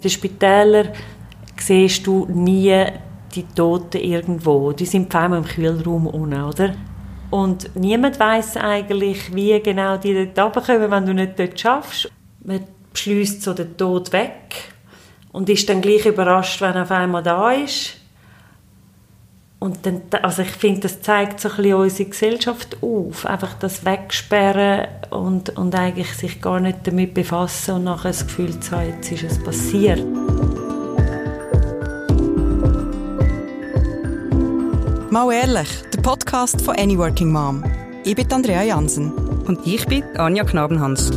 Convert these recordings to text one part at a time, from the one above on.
In den Spitälern siehst du nie die Toten irgendwo. Die sind vor allem im Kühlraum unten, oder? Und niemand weiß eigentlich, wie genau die dort runterkommen, wenn du nicht dort schaffst. Man beschließt so den Tod weg und ist dann gleich überrascht, wenn er auf einmal da ist. Und dann, also ich finde, das zeigt so ein bisschen unsere Gesellschaft auf. Einfach das Wegsperren und, und eigentlich sich gar nicht damit befassen und nachher das Gefühl zu haben, jetzt ist es passiert. Mal ehrlich, der Podcast von Any Working Mom. Ich bin Andrea Jansen. Und ich bin Anja Knabenhans.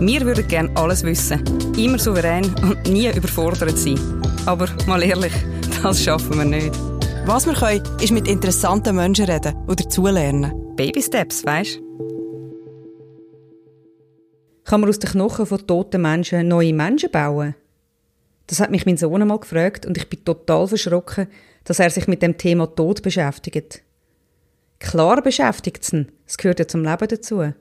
Wir würden gerne alles wissen, immer souverän und nie überfordert sein. Aber mal ehrlich, das schaffen wir nicht. Was wir können, ist mit interessanten Menschen reden oder dazulernen. Baby Steps, weißt Kann man aus den Knochen von toten Menschen neue Menschen bauen? Das hat mich mein Sohn einmal gefragt und ich bin total verschrocken, dass er sich mit dem Thema Tod beschäftigt. Klar beschäftigt es ihn, es gehört ja zum Leben dazu.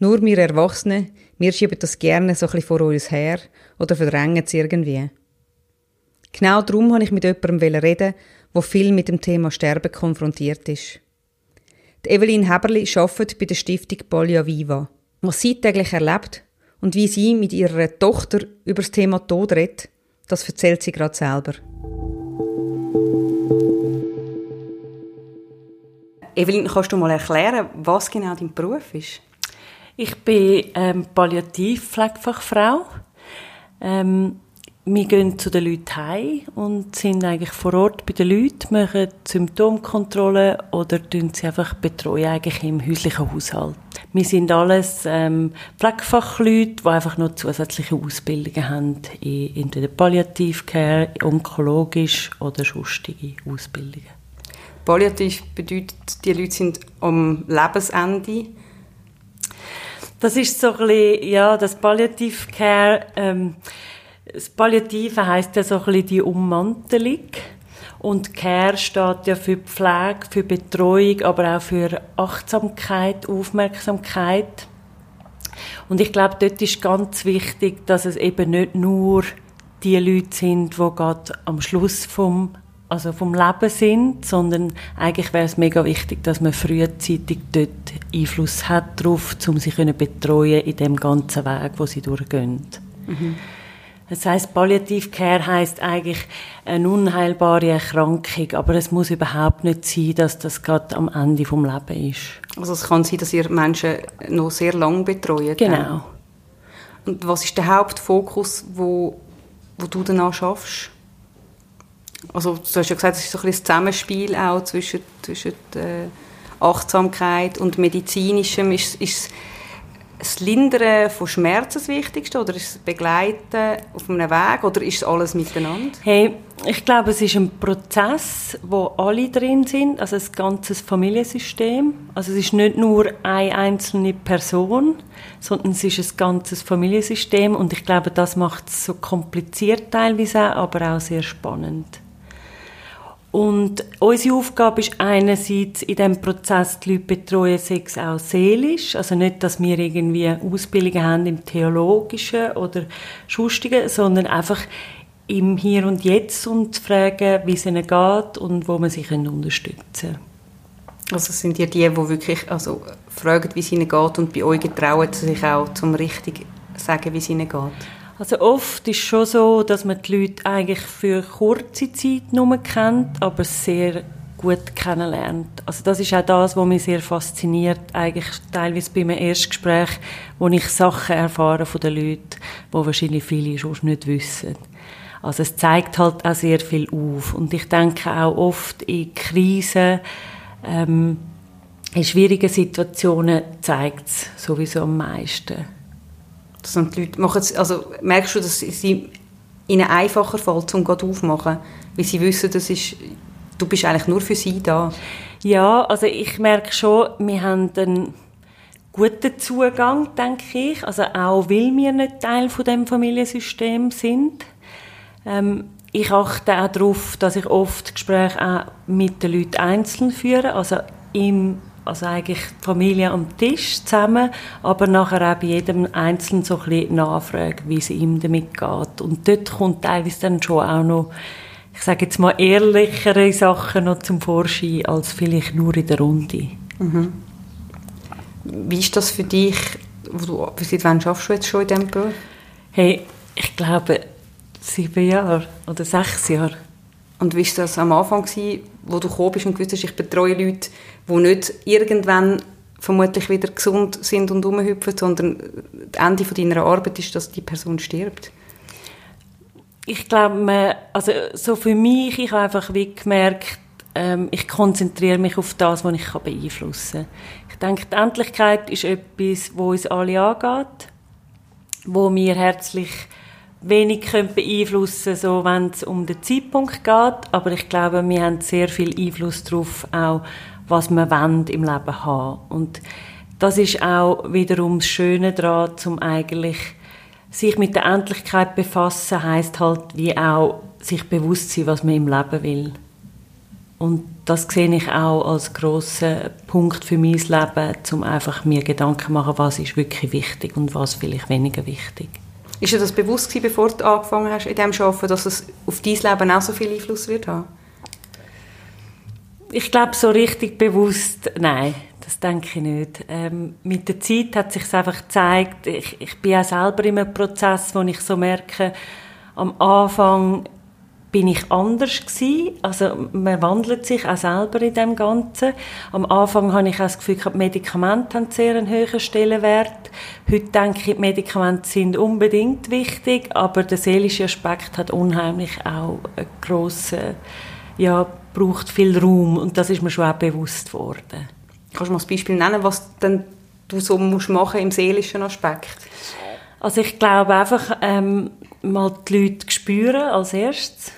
Nur wir Erwachsene, wir schieben das gerne so ein bisschen vor uns her oder verdrängen es irgendwie. Genau darum wollte ich mit jemandem reden, der viel mit dem Thema Sterben konfrontiert ist. Die Evelyn Heberli arbeitet bei der Stiftung Polio Viva. Was sie täglich erlebt und wie sie mit ihrer Tochter über das Thema Tod redet, das erzählt sie gerade selber. Evelyn, kannst du mal erklären, was genau dein Beruf ist? Ich bin ähm, Palliativpflegefachfrau. Ähm, wir gehen zu den Leuten heim und sind eigentlich vor Ort bei den Leuten, machen Symptomkontrollen oder betreuen sie einfach betreuen eigentlich im häuslichen Haushalt. Wir sind alles ähm, Pflegefachleute, die einfach noch zusätzliche Ausbildungen haben, in, in der Palliativcare, onkologisch oder sonstige Ausbildungen. Palliativ bedeutet, die Leute sind am Lebensende. Das ist so ein bisschen, ja, das Palliativcare, ähm, das Palliative heisst ja so ein bisschen die Ummantelung. Und Care steht ja für Pflege, für Betreuung, aber auch für Achtsamkeit, Aufmerksamkeit. Und ich glaube, dort ist ganz wichtig, dass es eben nicht nur die Leute sind, die gerade am Schluss vom, also vom Leben sind, sondern eigentlich wäre es mega wichtig, dass man frühzeitig dort Einfluss hat darauf, um sie betreuen in dem ganzen Weg, wo sie durchgehen. Mhm. Das heißt, Palliativcare heißt eigentlich eine unheilbare Erkrankung, aber es muss überhaupt nicht sein, dass das gerade am Ende vom Leben ist. Also es kann sein, dass ihr Menschen noch sehr lange betreut. Genau. Und was ist der Hauptfokus, wo, wo du danach schaffst? Also du hast ja gesagt, es ist so ein bisschen das Zusammenspiel auch zwischen, zwischen äh, Achtsamkeit und medizinischem. Ist, ist das Lindern von Schmerzen das Wichtigste oder ist das Begleiten auf einem Weg oder ist alles miteinander? Hey, ich glaube, es ist ein Prozess, wo alle drin sind, also ein ganzes Familiensystem. Also es ist nicht nur eine einzelne Person, sondern es ist ein ganzes Familiensystem und ich glaube, das macht es so kompliziert teilweise, aber auch sehr spannend. Und unsere Aufgabe ist einerseits in diesem Prozess die Leute betreuen, Sex auch seelisch. Also nicht, dass wir irgendwie Ausbildungen haben im Theologischen oder Schustigen, sondern einfach im Hier und Jetzt und fragen, wie es ihnen geht und wo man sie unterstützen kann. Also sind ihr die, die wirklich also, fragen, wie es ihnen geht und bei euch getrauen sich auch zum richtig sagen, wie es ihnen geht? Also oft ist es schon so, dass man die Leute eigentlich für kurze Zeit nur kennt, aber sehr gut kennenlernt. Also das ist auch das, was mich sehr fasziniert, eigentlich teilweise bei meinem Erstgespräch, wo ich Sachen erfahre von den Leuten, wo wahrscheinlich viele schon nicht wissen. Also es zeigt halt auch sehr viel auf und ich denke auch oft in Krisen, ähm, in schwierigen Situationen zeigt es sowieso am meisten. Dass die Leute machen also merkst du, dass es ihnen einfacher fällt, um Gott aufzumachen, weil sie wissen, das ist, du bist eigentlich nur für sie da. Ja, also ich merke schon, wir haben einen guten Zugang, denke ich, also auch weil wir nicht Teil von dem Familiensystem sind. Ähm, ich achte auch darauf, dass ich oft Gespräche auch mit den Leuten einzeln führe, also im also eigentlich die Familie am Tisch zusammen, aber nachher auch bei jedem Einzelnen so ein bisschen nachfragen, wie es ihm damit geht. Und dort kommt teilweise dann schon auch noch, ich sage jetzt mal, ehrlichere Sachen noch zum Vorschein, als vielleicht nur in der Runde. Mhm. Wie ist das für dich, wo du, seit wann schaffst du jetzt schon in diesem Beruf? Hey, ich glaube, sieben Jahre oder sechs Jahre. Und wie war das am Anfang, gewesen, wo du gekommen bist und gewusst hast, ich betreue Leute, die nicht irgendwann vermutlich wieder gesund sind und rumhüpfen, sondern das Ende deiner Arbeit ist, dass die Person stirbt? Ich glaube, also so für mich, ich habe einfach wie gemerkt, ähm, ich konzentriere mich auf das, was ich beeinflussen kann. Ich denke, die Endlichkeit ist etwas, wo uns alle angeht, wo wir herzlich wenig können beeinflussen so wenn es um den Zeitpunkt geht. Aber ich glaube, wir haben sehr viel Einfluss darauf, auch was wir wollen im Leben haben. Und das ist auch wiederum das Schöne daran, zum eigentlich sich mit der Endlichkeit befassen, heißt halt wie auch sich bewusst sein, was man im Leben will. Und das sehe ich auch als grossen Punkt für mein Leben, um einfach mir Gedanken zu machen, was ist wirklich wichtig und was vielleicht weniger wichtig. Ist dir das bewusst gewesen, bevor du angefangen hast, in dem Arbeiten, dass es auf dein Leben auch so viel Einfluss wird haben? Ich glaube, so richtig bewusst, nein, das denke ich nicht. Ähm, mit der Zeit hat sich einfach gezeigt, ich, ich bin auch selber in einem Prozess, wo ich so merke, am Anfang bin ich anders gewesen. Also man wandelt sich auch selber in dem Ganzen. Am Anfang habe ich auch das Gefühl, die Medikamente haben sehr einen höheren Stellenwert. Heute denke ich, die Medikamente sind unbedingt wichtig, aber der seelische Aspekt hat unheimlich auch einen grossen, ja, braucht viel Raum und das ist mir schon auch bewusst worden. Kannst du mal ein Beispiel nennen, was denn du so musst machen im seelischen Aspekt? Also ich glaube einfach ähm, mal die Leute spüren als erstes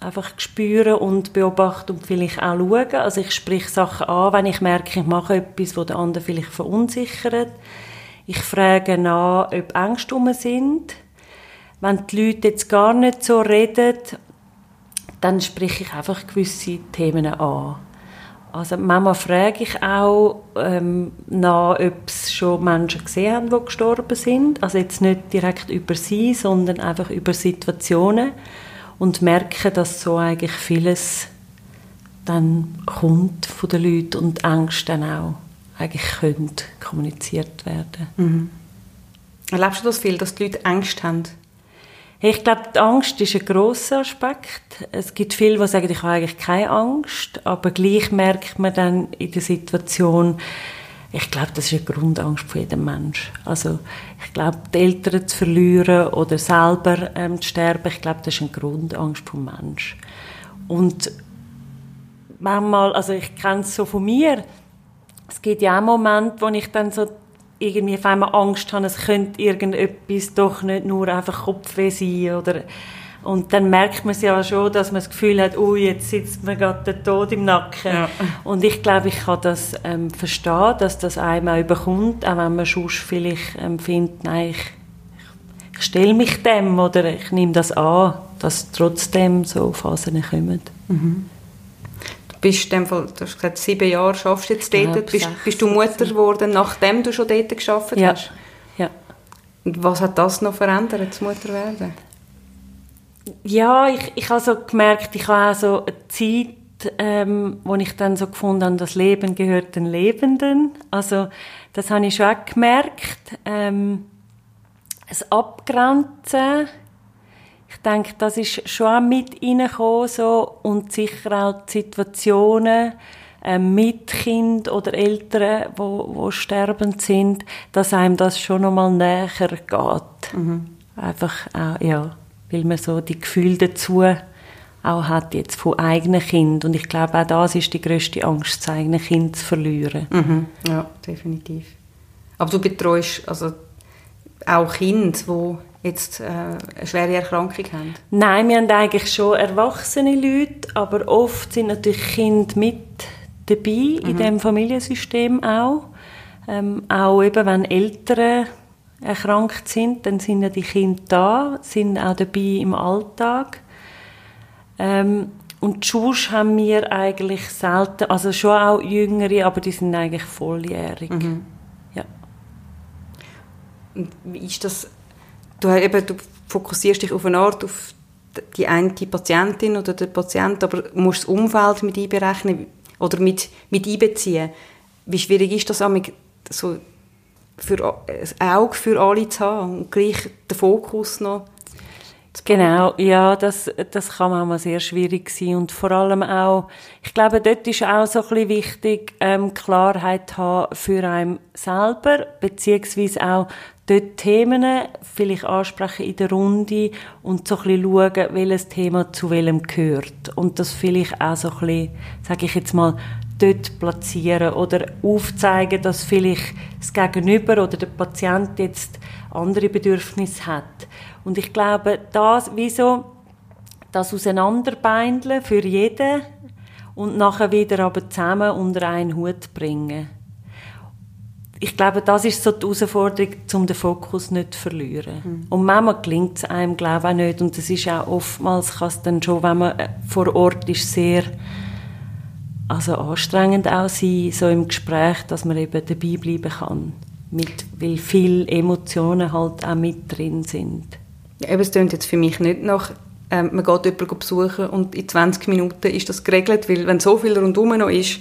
einfach spüren und beobachten und vielleicht auch schauen. Also ich sprich Sachen an, wenn ich merke, ich mache etwas, wo der andere vielleicht verunsichert. Ich frage nach, ob Ängste sind. Wenn die Leute jetzt gar nicht so reden, dann spreche ich einfach gewisse Themen an. Also manchmal frage ich auch ähm, nach, ob es schon Menschen gesehen haben, die gestorben sind. Also jetzt nicht direkt über sie, sondern einfach über Situationen und merke, dass so eigentlich vieles dann kommt von den Leuten und Ängste dann auch eigentlich können kommuniziert werden. Mhm. Erlebst du das viel, dass die Leute Angst haben? Ich glaube, die Angst ist ein grosser Aspekt. Es gibt viele, die sagen, ich habe eigentlich keine Angst, aber gleich merkt man dann in der Situation, ich glaube, das ist eine Grundangst von jedem Mensch. Also ich glaube, die Eltern zu verlieren oder selber ähm, zu sterben, ich glaube, das ist eine Grundangst vom Mensch. Und manchmal, also ich kenne es so von mir, es gibt ja auch Momente, wo ich dann so irgendwie auf einmal Angst habe, es könnte irgendetwas doch nicht nur einfach Kopfweh sein oder und dann merkt man es ja schon, dass man das Gefühl hat, oh, jetzt sitzt mir gerade der Tod im Nacken. Ja. Und ich glaube, ich kann das ähm, verstehen, dass das einem auch überkommt, auch wenn man sonst vielleicht ähm, findet, nein, ich, ich stelle mich dem oder ich nehme das an, dass trotzdem so Phasen kommen. Mhm. Du bist in Fall, du hast gesagt, sieben Jahre schaffst jetzt dort. Ja, bist, bist, du Mutter geworden, nachdem du schon dort geschafft ja. hast? Ja. Und was hat das noch verändert, das Mutterwerden? ja, ich, ich habe so gemerkt, ich habe auch so eine Zeit, ähm, wo ich dann so gefunden habe, das Leben gehört den Lebenden. Also das habe ich schon auch gemerkt. Ähm, das Abgrenzen, ich denke, das ist schon auch mit reingekommen, so, und sicher auch die Situationen ähm, mit Kind oder Eltern, wo, wo sterbend sind, dass einem das schon noch mal näher geht. Mhm. Einfach, auch, ja weil man so die Gefühle dazu auch hat jetzt von eigenen Kind und ich glaube auch das ist die größte Angst, das eigene Kind zu verlieren. Mhm. Ja, definitiv. Aber du betreust also auch Kinder, die jetzt äh, eine schwere Erkrankung haben? Nein, wir haben eigentlich schon erwachsene Leute, aber oft sind natürlich Kinder mit dabei mhm. in dem Familiensystem auch. Ähm, auch eben, wenn Eltern erkrankt sind, dann sind ja die Kinder da, sind auch dabei im Alltag. Ähm, und sonst haben wir eigentlich selten, also schon auch Jüngere, aber die sind eigentlich volljährig. Mhm. Ja. Und wie ist das? Du, eben, du fokussierst dich auf eine Art auf die eine Patientin oder den Patient, aber musst das Umfeld mit einberechnen oder mit, mit einbeziehen. Wie schwierig ist das, so für ein Auge für alle zu haben und gleich den Fokus noch Genau, ja, das, das kann manchmal sehr schwierig sein und vor allem auch, ich glaube, dort ist auch so ein bisschen wichtig, ähm, Klarheit haben für einen selber, beziehungsweise auch dort Themen vielleicht ansprechen in der Runde und so ein bisschen schauen, welches Thema zu welchem gehört und das vielleicht auch so ein bisschen, sage ich jetzt mal, dort platzieren oder aufzeigen, dass vielleicht das Gegenüber oder der Patient jetzt andere Bedürfnisse hat. Und ich glaube, das, wieso, das Auseinanderbeindeln für jeden und nachher wieder aber zusammen unter einen Hut bringen. Ich glaube, das ist so die Herausforderung, um den Fokus nicht zu verlieren. Mhm. Und manchmal gelingt es einem, glaube ich, auch nicht. Und das ist auch oftmals, kann es dann schon, wenn man äh, vor Ort ist, sehr also anstrengend auch sein, so im Gespräch, dass man eben dabei bleiben kann. Mit, weil viele Emotionen halt auch mit drin sind. Ja, eben, es klingt jetzt für mich nicht nach, ähm, man geht jemanden besuchen und in 20 Minuten ist das geregelt, weil wenn so viel rundherum noch ist,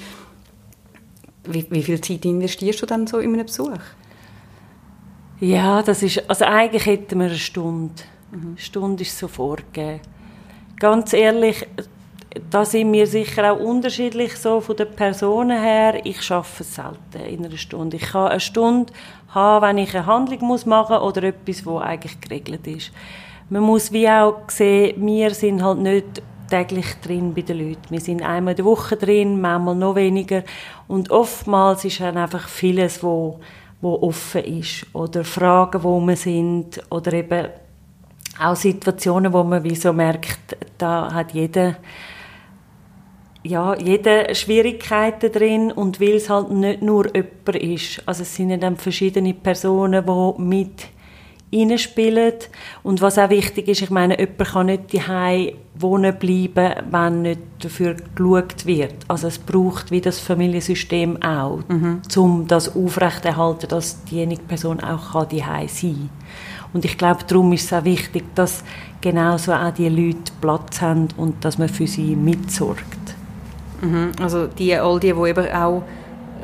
wie, wie viel Zeit investierst du dann so in einen Besuch? Ja, das ist, also eigentlich hätten wir eine Stunde. Mhm. Eine Stunde ist so vorgegeben. Ganz ehrlich, da sind wir sicher auch unterschiedlich so von den Personen her. Ich schaffe es selten in einer Stunde. Ich kann eine Stunde haben, wenn ich eine Handlung muss machen oder etwas, wo eigentlich geregelt ist. Man muss wie auch sehen, wir sind halt nicht täglich drin bei den Leuten. Wir sind einmal in der Woche drin, manchmal noch weniger. Und oftmals ist dann einfach vieles, wo, wo offen ist. Oder Fragen, wo wir sind. Oder eben auch Situationen, wo man wie so merkt, da hat jeder ja, jede Schwierigkeiten drin und weil es halt nicht nur jemand ist. Also es sind dann verschiedene Personen, die mit reinspielen. Und was auch wichtig ist, ich meine, jemand kann nicht daheim wohnen bleiben, wenn nicht dafür geschaut wird. Also es braucht wie das Familiensystem auch, mhm. um das aufrechterhalten, dass diejenige Person auch daheim sein kann. Und ich glaube, darum ist es auch wichtig, dass genauso auch die Leute Platz haben und dass man für sie mitsorgt. Mhm. Also die, all die, die eben auch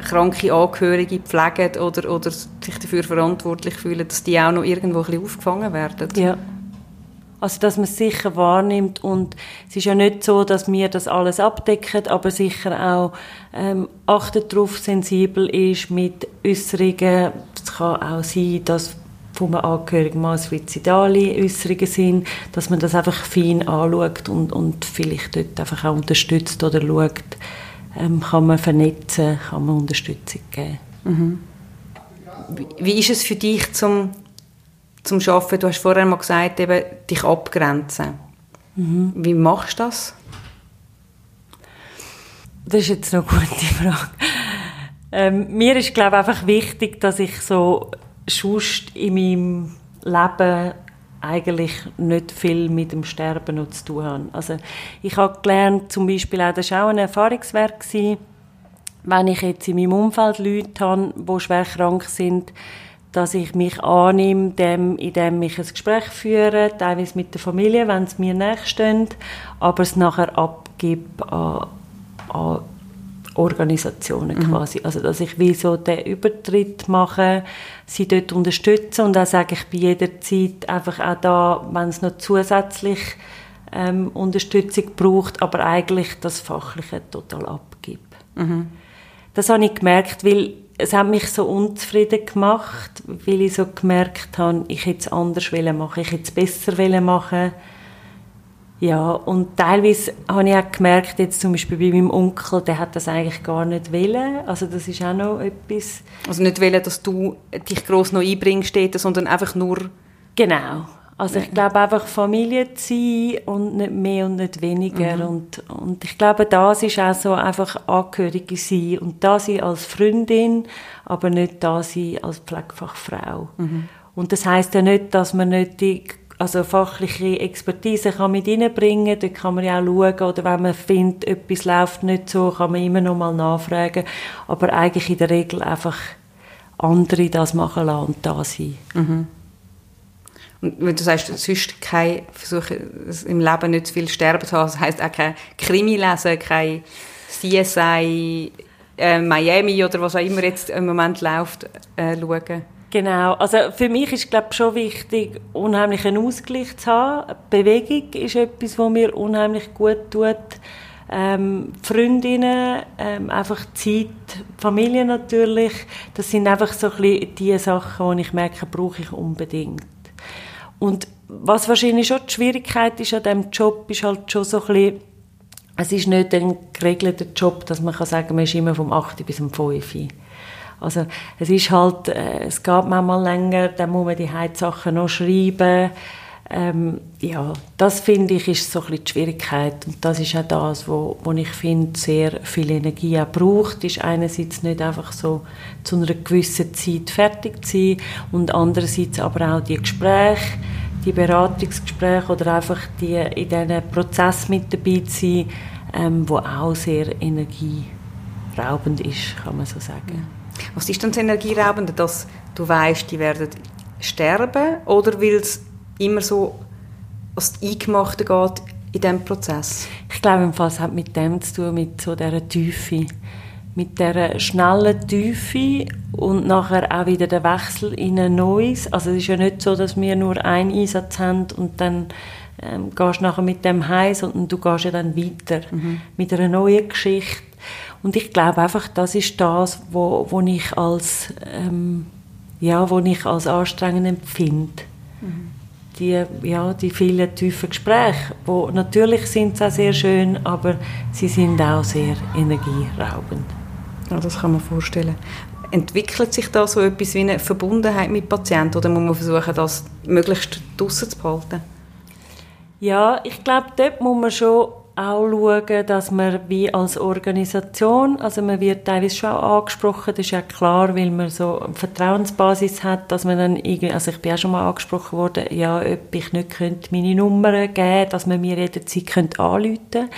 kranke Angehörige pflegen oder, oder sich dafür verantwortlich fühlen, dass die auch noch irgendwo ein bisschen aufgefangen werden. Ja. Also, dass man es sicher wahrnimmt und es ist ja nicht so, dass wir das alles abdecken, aber sicher auch ähm, achtet darauf, sensibel ist mit Äußerungen. Es kann auch sein, dass von einem Angehörigen mal suizidale Äußerungen sind, dass man das einfach fein anschaut und, und vielleicht dort einfach auch unterstützt oder schaut, ähm, kann man vernetzen, kann man Unterstützung geben. Mhm. Wie, ist es für dich zum, zum Arbeiten? Du hast vorher mal gesagt, eben, dich abgrenzen. Mhm. Wie machst du das? Das ist jetzt noch eine gute Frage. Ähm, mir ist, glaube ich, einfach wichtig, dass ich so sonst in meinem Leben eigentlich nicht viel mit dem Sterben noch zu tun habe. Also ich habe gelernt, zum Beispiel auch, das war auch ein Erfahrungswerk, gewesen, wenn ich jetzt in meinem Umfeld Leute habe, die schwer krank sind, dass ich mich annehme, dem, indem ich ein Gespräch führe, teilweise mit der Familie, wenn es mir nachstehen, aber es nachher abgebe an, an Organisationen mhm. quasi. Also, dass ich wie so den Übertritt mache, sie dort unterstütze und auch sage ich bei jeder Zeit einfach auch da, wenn es noch zusätzlich ähm, Unterstützung braucht, aber eigentlich das Fachliche total abgibt. Mhm. Das habe ich gemerkt, weil es hat mich so unzufrieden gemacht, weil ich so gemerkt habe, ich hätte es anders machen, ich hätte es besser machen ja, und teilweise habe ich auch gemerkt, jetzt zum Beispiel bei meinem Onkel, der hat das eigentlich gar nicht wollen. Also das ist auch noch etwas... Also nicht wollen, dass du dich gross noch einbringst, sondern einfach nur... Genau. Also ich glaube einfach Familie zu sein und nicht mehr und nicht weniger. Mhm. Und, und ich glaube, das ist auch so einfach Angehörige sein und da sein als Freundin, aber nicht da sein als Pflegefachfrau. Mhm. Und das heißt ja nicht, dass man nicht die also fachliche Expertise kann mit reinbringen, dort kann man ja auch schauen, oder wenn man findet, etwas läuft nicht so, kann man immer noch mal nachfragen, aber eigentlich in der Regel einfach andere das machen lassen und da sein. Mhm. Und wenn du sagst, sonst kein Versuch, im Leben nicht zu viel sterben zu haben, das heisst auch kein Krimi lesen, kein CSI, äh, Miami oder was auch immer jetzt im Moment läuft, äh, schauen? Genau, also für mich ist glaube schon wichtig, unheimlich einen Ausgleich zu haben. Bewegung ist etwas, was mir unheimlich gut tut. Ähm, Freundinnen, ähm, einfach Zeit, Familie natürlich. Das sind einfach so ein bisschen die Sachen, die ich merke, brauche ich unbedingt. Und was wahrscheinlich schon die Schwierigkeit ist an diesem Job, ist halt schon so ein bisschen, es ist nicht ein geregelter Job, dass man kann sagen, man ist immer vom 8 bis um 5 Uhr. Also es ist halt, äh, es geht manchmal länger, dann muss man die Heizsachen noch schreiben. Ähm, ja, das finde ich ist so ein bisschen die Schwierigkeit und das ist auch das, wo, wo ich finde, sehr viel Energie auch braucht, ist einerseits nicht einfach so zu einer gewissen Zeit fertig zu sein und andererseits aber auch die Gespräche, die Beratungsgespräche oder einfach die in diesen Prozess mit dabei zu sein, ähm, wo auch sehr energieraubend ist, kann man so sagen. Was ist denn das Energieraubende, dass du weißt, die werden sterben oder weil es immer so als Eingemachte geht in diesem Prozess? Ich glaube, es hat mit dem zu tun, mit so dieser Tiefe. Mit dieser schnellen Tiefe und nachher auch wieder der Wechsel in ein neues. Also es ist ja nicht so, dass wir nur einen Einsatz haben und dann ähm, gehst nachher mit dem heim, sondern du gehst ja dann weiter mhm. mit einer neuen Geschichte und ich glaube einfach, das ist das, wo, wo ich als ähm, ja, wo ich als anstrengend empfinde. Mhm. Die, ja, die vielen tiefen Gespräche, wo natürlich sind sie auch sehr schön, aber sie sind auch sehr energieraubend. Ja, das kann man vorstellen. Entwickelt sich da so etwas wie eine Verbundenheit mit Patienten oder muss man versuchen, das möglichst draussen zu behalten? Ja, ich glaube, dort muss man schon auch schauen, dass man wie als Organisation, also man wird teilweise schon auch angesprochen, das ist ja klar, weil man so eine Vertrauensbasis hat, dass man dann irgendwie, also ich bin auch schon mal angesprochen worden, ja, ob ich nicht könnte meine Nummern geben, dass man mir jederzeit könnte anrufen könnte.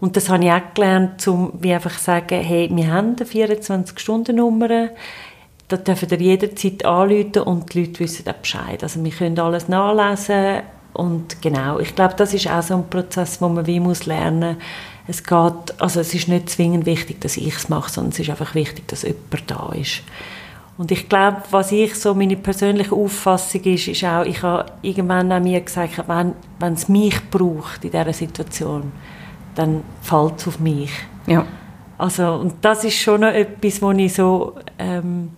Und das habe ich auch gelernt, um wie einfach sagen, hey, wir haben eine 24-Stunden-Nummer, da dürfen ihr jederzeit anrufen und die Leute wissen auch Bescheid. Also wir können alles nachlesen, und genau, ich glaube, das ist auch so ein Prozess, wo man wie muss lernen es geht, also es ist nicht zwingend wichtig, dass ich es mache, sondern es ist einfach wichtig, dass jemand da ist. Und ich glaube, was ich so meine persönliche Auffassung ist, ist auch, ich habe irgendwann an mir gesagt, wenn, wenn es mich braucht in dieser Situation, dann fällt es auf mich. Ja. Also, und das ist schon noch etwas, wo ich so ähm,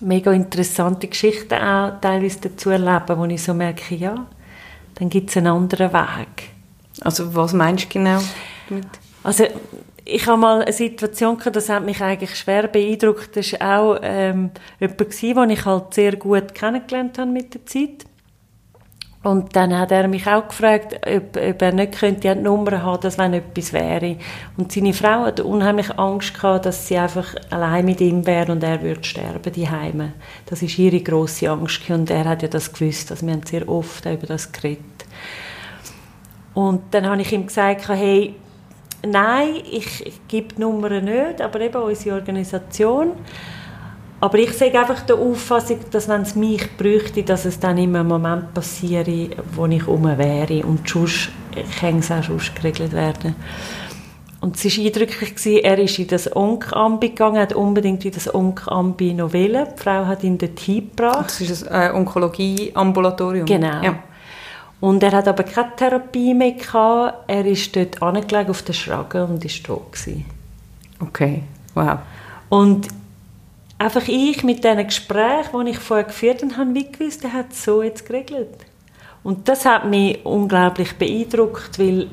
mega interessante Geschichten auch teilweise dazu erlebe, wo ich so merke, ja, dann gibt es einen anderen Weg. Also was meinst du genau damit? Also ich habe mal eine Situation gehabt, das hat mich eigentlich schwer beeindruckt. Das war auch ähm, jemand, den ich halt sehr gut kennengelernt habe mit der Zeit. Und dann hat er mich auch gefragt, ob, ob er nicht könnte eine Nummer haben, dass wenn etwas wäre. Und seine Frau hatte unheimlich Angst gehabt, dass sie einfach allein mit ihm wäre und er würde sterben die Heime. Das ist ihre große Angst und er hat ja das gewusst. Also wir haben sehr oft über das geredet. Und dann habe ich ihm gesagt, hey, nein, ich, ich gebe die Nummer nicht, aber eben unsere Organisation. Aber ich sehe einfach die Auffassung, dass wenn es mich bräuchte, dass es dann in einem Moment passiere, wo ich um wäre. Und sonst kann es auch sonst geregelt werden. Und es war eindrücklich, gewesen, er ist in das Onk-Ambi gegangen, hat unbedingt in das Onk-Ambi noch. Die Frau hat ihn dort hingebracht. Das ist ein äh, Onkologie-Ambulatorium. Genau. Ja. Und er hat aber keine Therapie mehr gehabt. Er ist dort angelegt auf der Schragen und ist tot gewesen. Okay, wow. Und einfach ich mit diesen Gesprächen, die ich vorher geführt habe, wie gewusst, er hat es so jetzt geregelt. Und das hat mich unglaublich beeindruckt, weil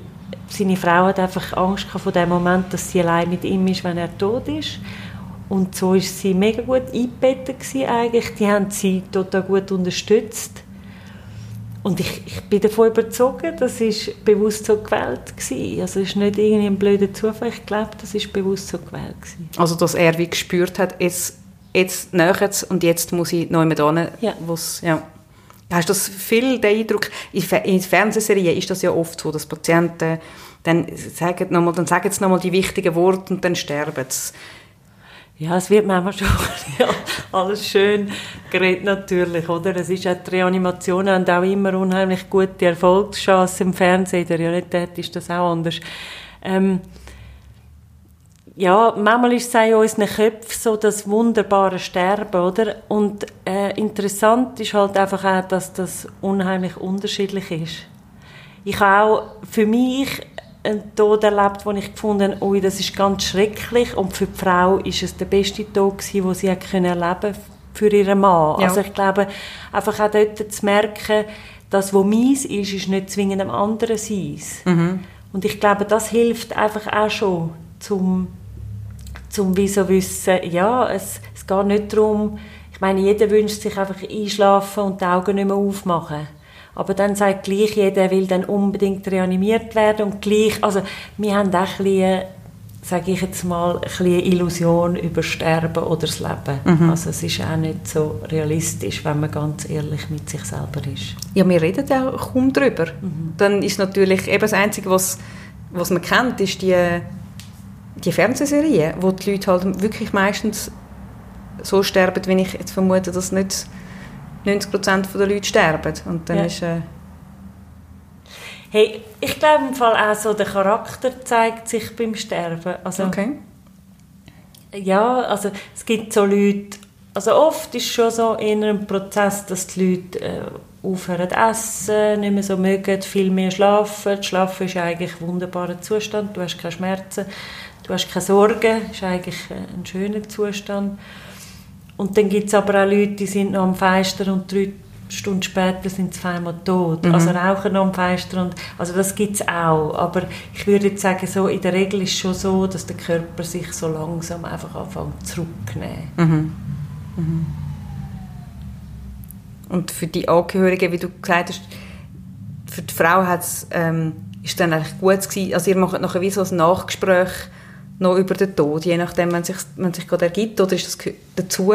seine Frau hat einfach Angst vor dem Moment, dass sie allein mit ihm ist, wenn er tot ist. Und so ist sie mega gut eingebettet eigentlich. Die haben sie total gut unterstützt. Und ich, ich bin davon überzeugt, das ist bewusst so gewählt gewesen. Also es ist nicht irgendwie ein blöder Zufall. Ich glaube, das ist bewusst so gewählt gewesen. Also dass er wie gespürt hat, jetzt jetzt näher und jetzt muss ich noch jemand hin, ja. wo's, ja. Hast du das viel den Eindruck, in Fe- in Fernsehserien ist das ja oft so, dass Patienten dann sagen, noch mal, dann sagen sie nochmal die wichtigen Worte und dann sterben sie. Ja, es wird manchmal schon ja, alles schön geredet natürlich, oder? Es ist auch die Reanimationen haben auch immer unheimlich gute Erfolgschancen im Fernsehen. In der Realität ist das auch anders. Ähm, ja, manchmal ist es auch in unseren Köpfen so das wunderbare Sterben, oder? Und äh, interessant ist halt einfach auch, dass das unheimlich unterschiedlich ist. Ich habe auch für mich einen Tod erlebt, wo ich gefunden habe, das ist ganz schrecklich und für die Frau ist es der beste Tod gewesen, den sie können erleben für ihren Mann. Ja. Also ich glaube, einfach auch dort zu merken, das, was meins ist, ist nicht zwingend dem anderen seins. Und ich glaube, das hilft einfach auch schon, zum zum wie so wissen, ja, es, es geht nicht darum, ich meine, jeder wünscht sich einfach einschlafen und die Augen nicht mehr aufmachen. Aber dann sagt gleich jeder, er will dann unbedingt reanimiert werden und gleich, also wir haben auch ein bisschen, sage ich jetzt mal, ein bisschen eine Illusion über Sterben oder das Leben. Also es ist auch nicht so realistisch, wenn man ganz ehrlich mit sich selber ist. Ja, wir reden auch kaum drüber. Dann ist natürlich eben das Einzige, was, was man kennt, ist die, die Fernsehserie, wo die Leute halt wirklich meistens so sterben, wie ich jetzt vermute, dass nicht 90% der Leute sterben. Und dann Ja. ist... Äh, Hey, ich glaube im Fall auch so, der Charakter zeigt sich beim Sterben. Also, okay. Ja, also es gibt so Leute, also oft ist schon so in einem Prozess, dass die Leute äh, aufhören zu essen, nicht mehr so mögen, viel mehr schlafen. Schlafen ist eigentlich ein wunderbarer Zustand, du hast keine Schmerzen, du hast keine Sorgen, das ist eigentlich ein schöner Zustand. Und dann gibt es aber auch Leute, die sind noch am Feister und drei Stunden später sind sie auf einmal tot. Also rauchen noch am Feister. Und, also das gibt es auch. Aber ich würde jetzt sagen, so, in der Regel ist es schon so, dass der Körper sich so langsam einfach anfängt zurückzunehmen. Und für die Angehörigen, wie du gesagt hast, für die Frau hat's, ähm, ist dann eigentlich gut gewesen. Also ihr macht nachher wie so ein Nachgespräch noch über den Tod, je nachdem, wenn sich, wenn sich gerade ergibt, oder ist das dazu?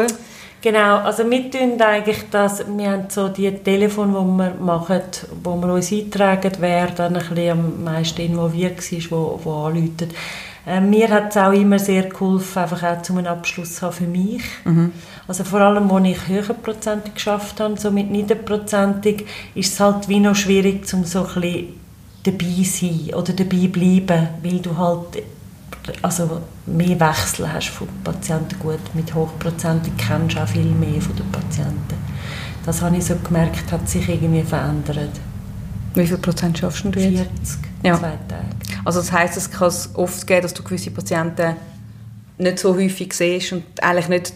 Genau, also wir tun eigentlich das, wir haben so die Telefon, die wir machen, wo wir uns eintragen, wer dann ein bisschen am meisten involviert war, wo, wo anläutet. Äh, mir hat es auch immer sehr geholfen, einfach auch zum einen Abschluss zu haben für mich. Also vor allem, wo ich höherprozentig geschafft habe, so mit niederprozentig, ist es halt wie noch schwierig, um so ein bisschen dabei sein oder dabei bleiben, weil du halt also mehr Wechsel hast von Patienten gut mit hochprozentig kennst du auch viel mehr von den Patienten das habe ich so gemerkt hat sich irgendwie verändert Wie viel Prozent schaffst du jetzt? 40 Ja. zwei Tage Also das heisst, es kann es oft geben, dass du gewisse Patienten nicht so häufig siehst und eigentlich nicht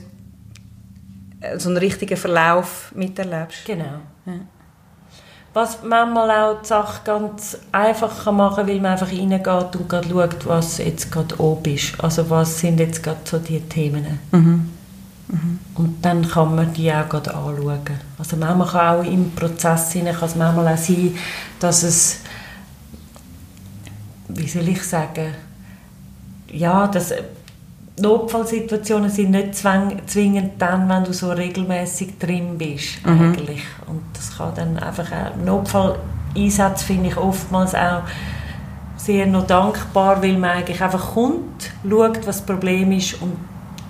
äh, so einen richtigen Verlauf miterlebst. genau Ja. Was manchmal auch die Sache ganz einfach kann machen weil man einfach reingeht und gerade schaut was jetzt gerade oben ist. Also was sind jetzt gerade so die Themen? Und dann kann man die auch gerade anschauen. Also manchmal kann auch im Prozess hinein, kann es manchmal auch sein, dass es, wie soll ich sagen, ja, dass Notfallsituationen sind nicht zwingend dann, wenn du so regelmäßig drin bist, eigentlich. Und das kann dann einfach auch, Notfalleinsatz finde ich oftmals auch sehr noch dankbar, weil man eigentlich einfach kommt, schaut, was das Problem ist und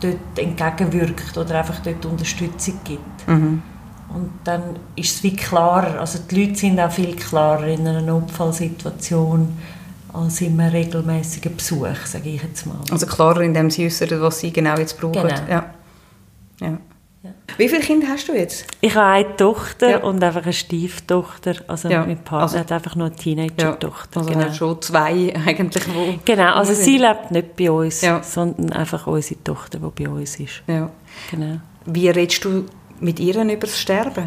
dort entgegenwirkt oder einfach dort Unterstützung gibt. Und dann ist es wie klarer, also die Leute sind auch viel klarer in einer Notfallsituation als in einem regelmäßigen Besuch, sage ich jetzt mal. Also klarer, indem sie äußern, was sie genau jetzt brauchen. Genau. Ja. Ja. Ja. Wie viele Kinder hast du jetzt? Ich habe eine Tochter Ja. und einfach eine Stieftochter, also Ja, mein Partner also- hat einfach nur eine Teenager-Tochter. Also genau. schon zwei eigentlich, wo... Genau, also wo sie sind. lebt nicht bei uns, Ja. sondern einfach unsere Tochter, die bei uns ist. Ja. Genau. Wie redest du mit ihr über das Sterben?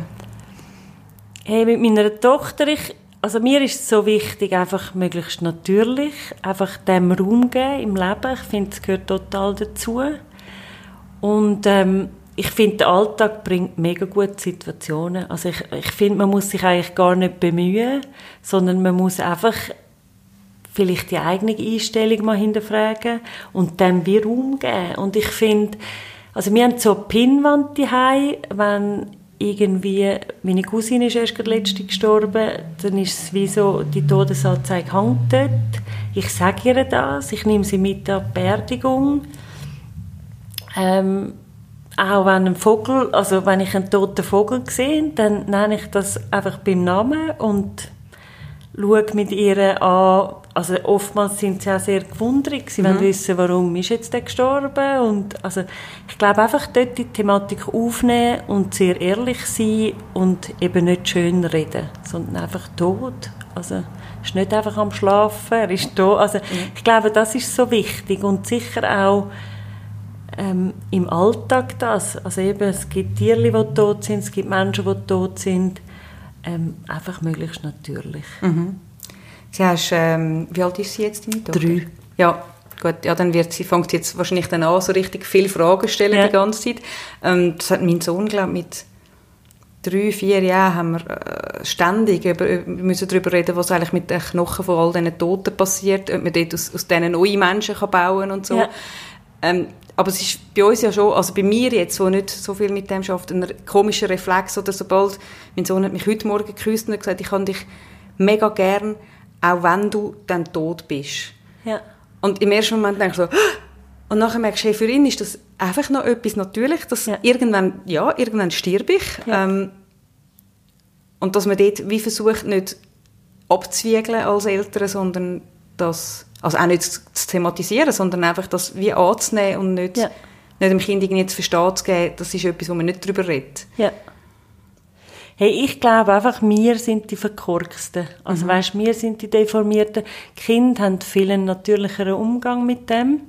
Hey, mit meiner Tochter, ich, also mir ist es so wichtig, einfach möglichst natürlich, einfach dem Raum geben im Leben. Ich finde, es gehört total dazu. Und ähm, ich finde, der Alltag bringt mega gute Situationen. Also ich, ich finde, man muss sich eigentlich gar nicht bemühen, sondern man muss einfach vielleicht die eigene Einstellung mal hinterfragen und dann wie Raum geben. Und ich finde, also wir haben so Pinnwand daheim, wenn irgendwie, meine Cousine ist erst letzte gestorben, dann ist es wie so, die Todesanzeige hängt dort. Ich sage ihr das, ich nehme sie mit an die Beerdigung. Ähm, auch wenn ein Vogel, also wenn ich einen toten Vogel sehe, dann nenne ich das einfach beim Namen und schaue mit ihr an, also oftmals sind sie auch sehr gewundert, sie mhm. wollen wissen, warum ist jetzt der gestorben und also ich glaube einfach dort die Thematik aufnehmen und sehr ehrlich sein und eben nicht schön reden, sondern einfach tot, also ist nicht einfach am Schlafen, er ist tot, also mhm. ich glaube, das ist so wichtig und sicher auch ähm, im Alltag das. Also eben, es gibt Tiere, die tot sind, es gibt Menschen, die tot sind. Ähm, einfach möglichst natürlich. Mhm. Sie hast, ähm, wie alt ist sie jetzt, deine Tochter? Drei. Ja, gut. Ja, dann wird sie, fängt jetzt wahrscheinlich dann an, so richtig viele Fragen stellen ja. die ganze Zeit. Ähm, das hat mein Sohn, glaube mit drei, vier Jahren haben wir äh, ständig über, wir müssen darüber reden, was eigentlich mit den Knochen von all diesen Toten passiert, ob man dort aus, aus denen neue Menschen kann bauen und so. Ja. Ähm, aber es ist bei uns ja schon, also bei mir jetzt, wo nicht so viel mit dem schafft, ein komischer Reflex oder sobald, mein Sohn hat mich heute Morgen geküsst und gesagt, ich kann dich mega gern, auch wenn du dann tot bist. Ja. Und im ersten Moment denke ich so, und nachher merkst du, hey, für ihn ist das einfach noch etwas natürlich, dass ja. irgendwann, ja, irgendwann stirb ich. Ja. Ähm, und dass man dort wie versucht, nicht abzuwiegeln als Eltern, sondern das also auch nicht zu, thematisieren, sondern einfach das wie anzunehmen und nicht, ja. nicht dem Kind irgendwie zu verstehen zu geben, das ist etwas, wo man nicht darüber redet. Ja. Hey, ich glaube einfach, wir sind die Verkorksten. Also mhm. weißt, wir sind die Deformierten. Die Kinder haben viel einen natürlicheren Umgang mit dem.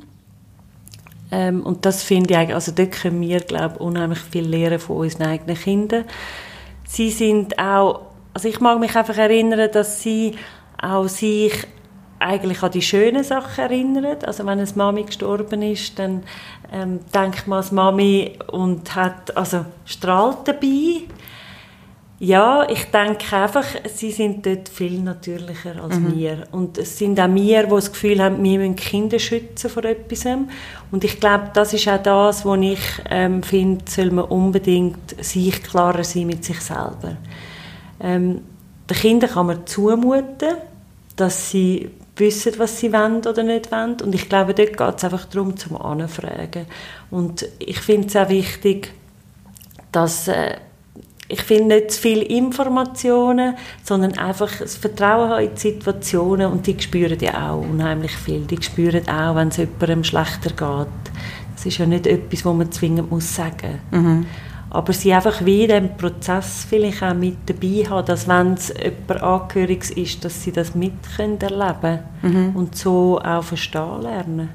Ähm, und das finde ich eigentlich, also dort können wir, glaube ich, unheimlich viel lernen von unseren eigenen Kindern. Sie sind auch, also ich mag mich einfach erinnern, dass sie auch sich eigentlich an die schönen Sachen erinnert. Also wenn eine Mami gestorben ist, dann ähm, denkt man als Mami und hat, also strahlt dabei. Ja, ich denke einfach, sie sind dort viel natürlicher als mhm. wir. Und es sind auch wir, die das Gefühl haben, wir müssen Kinder schützen vor etwas. Und ich glaube, das ist auch das, was ich ähm, finde, soll man unbedingt sich klarer sein mit sich selber. Ähm, den Kindern kann man zumuten, dass sie wissen, was sie wollen oder nicht wollen. Und ich glaube, dort geht es einfach darum, zum Anfragen. Und ich finde es auch wichtig, dass äh, ich finde nicht zu viele Informationen, sondern einfach das Vertrauen haben in die Situationen und die spüren ja auch unheimlich viel. Die spüren auch, wenn es jemandem schlechter geht. Das ist ja nicht etwas, was man zwingend muss sagen muss. Mhm. Aber sie einfach wie in diesem Prozess vielleicht auch mit dabei haben, dass wenn es jemand Angehöriges ist, dass sie das mit können erleben mhm. und so auch verstehen lernen.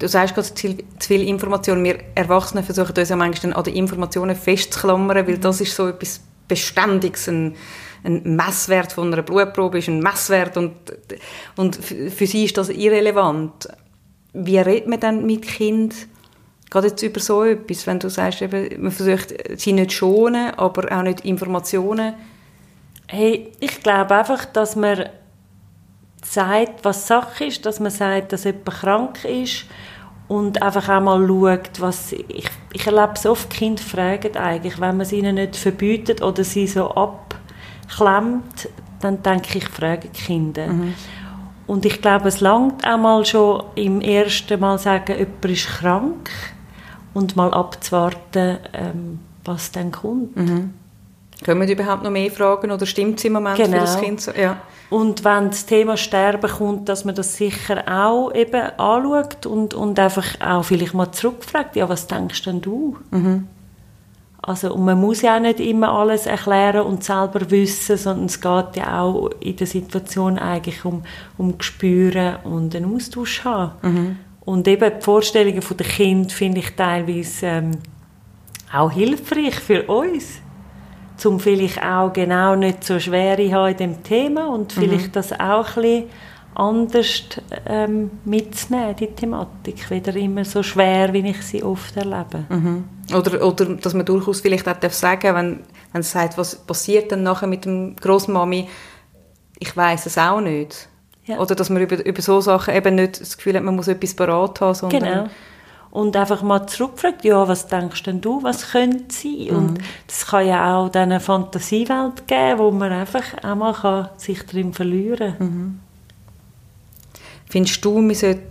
Du sagst gerade zu viel Information. Wir Erwachsene versuchen uns ja manchmal an den Informationen festzuklammern, weil mhm. das ist so etwas Beständiges, ein, ein Messwert von einer Blutprobe ist ein Messwert und, und für sie ist das irrelevant. Wie redet man dann mit Kind Gerade jetzt über so etwas, wenn du sagst, eben, man versucht, sie nicht schonen, aber auch nicht Informationen. Hey, ich glaube einfach, dass man sagt, was Sache ist, dass man sagt, dass jemand krank ist und einfach auch mal schaut, was... Ich, ich erlebe so oft, Kinder fragen eigentlich, wenn man es ihnen nicht verbietet oder sie so abklemmt, dann denke ich, fragen Kinder. Mhm. Und ich glaube, es langt auch mal schon im ersten Mal sagen, jemand ist krank und mal abzuwarten, ähm, was dann kommt. Mhm. Können wir überhaupt noch mehr fragen oder stimmt es im Moment genau. für das Kind so? Ja. Und wenn das Thema Sterben kommt, dass man das sicher auch eben anschaut und, und einfach auch vielleicht mal zurückfragt, ja, was denkst denn du? Mhm. Also, und man muss ja auch nicht immer alles erklären und selber wissen, sondern es geht ja auch in der Situation eigentlich um, um Gespüren und einen Austausch haben. Mhm. Und eben die Vorstellungen der Kinder finde ich teilweise ähm, auch hilfreich für uns, um vielleicht auch genau nicht so schwere haben in dem Thema und mhm. vielleicht das auch ein bisschen anders ähm, mitzunehmen, die Thematik, wieder immer so schwer, wie ich sie oft erlebe. Mhm. Oder, oder dass man durchaus vielleicht auch darf sagen wenn, wenn es sagt, was passiert dann nachher mit dem Großmami, ich weiß es auch nicht. Ja. Oder dass man über, über so Sachen eben nicht das Gefühl hat, man muss etwas parat haben, sondern... Genau. Und einfach mal zurückfragt, ja, was denkst denn du, was könnte sein? Mhm. Und das kann ja auch eine Fantasiewelt geben, wo man einfach auch mal kann sich drin verlieren kann. Mhm. Findest du, man sollte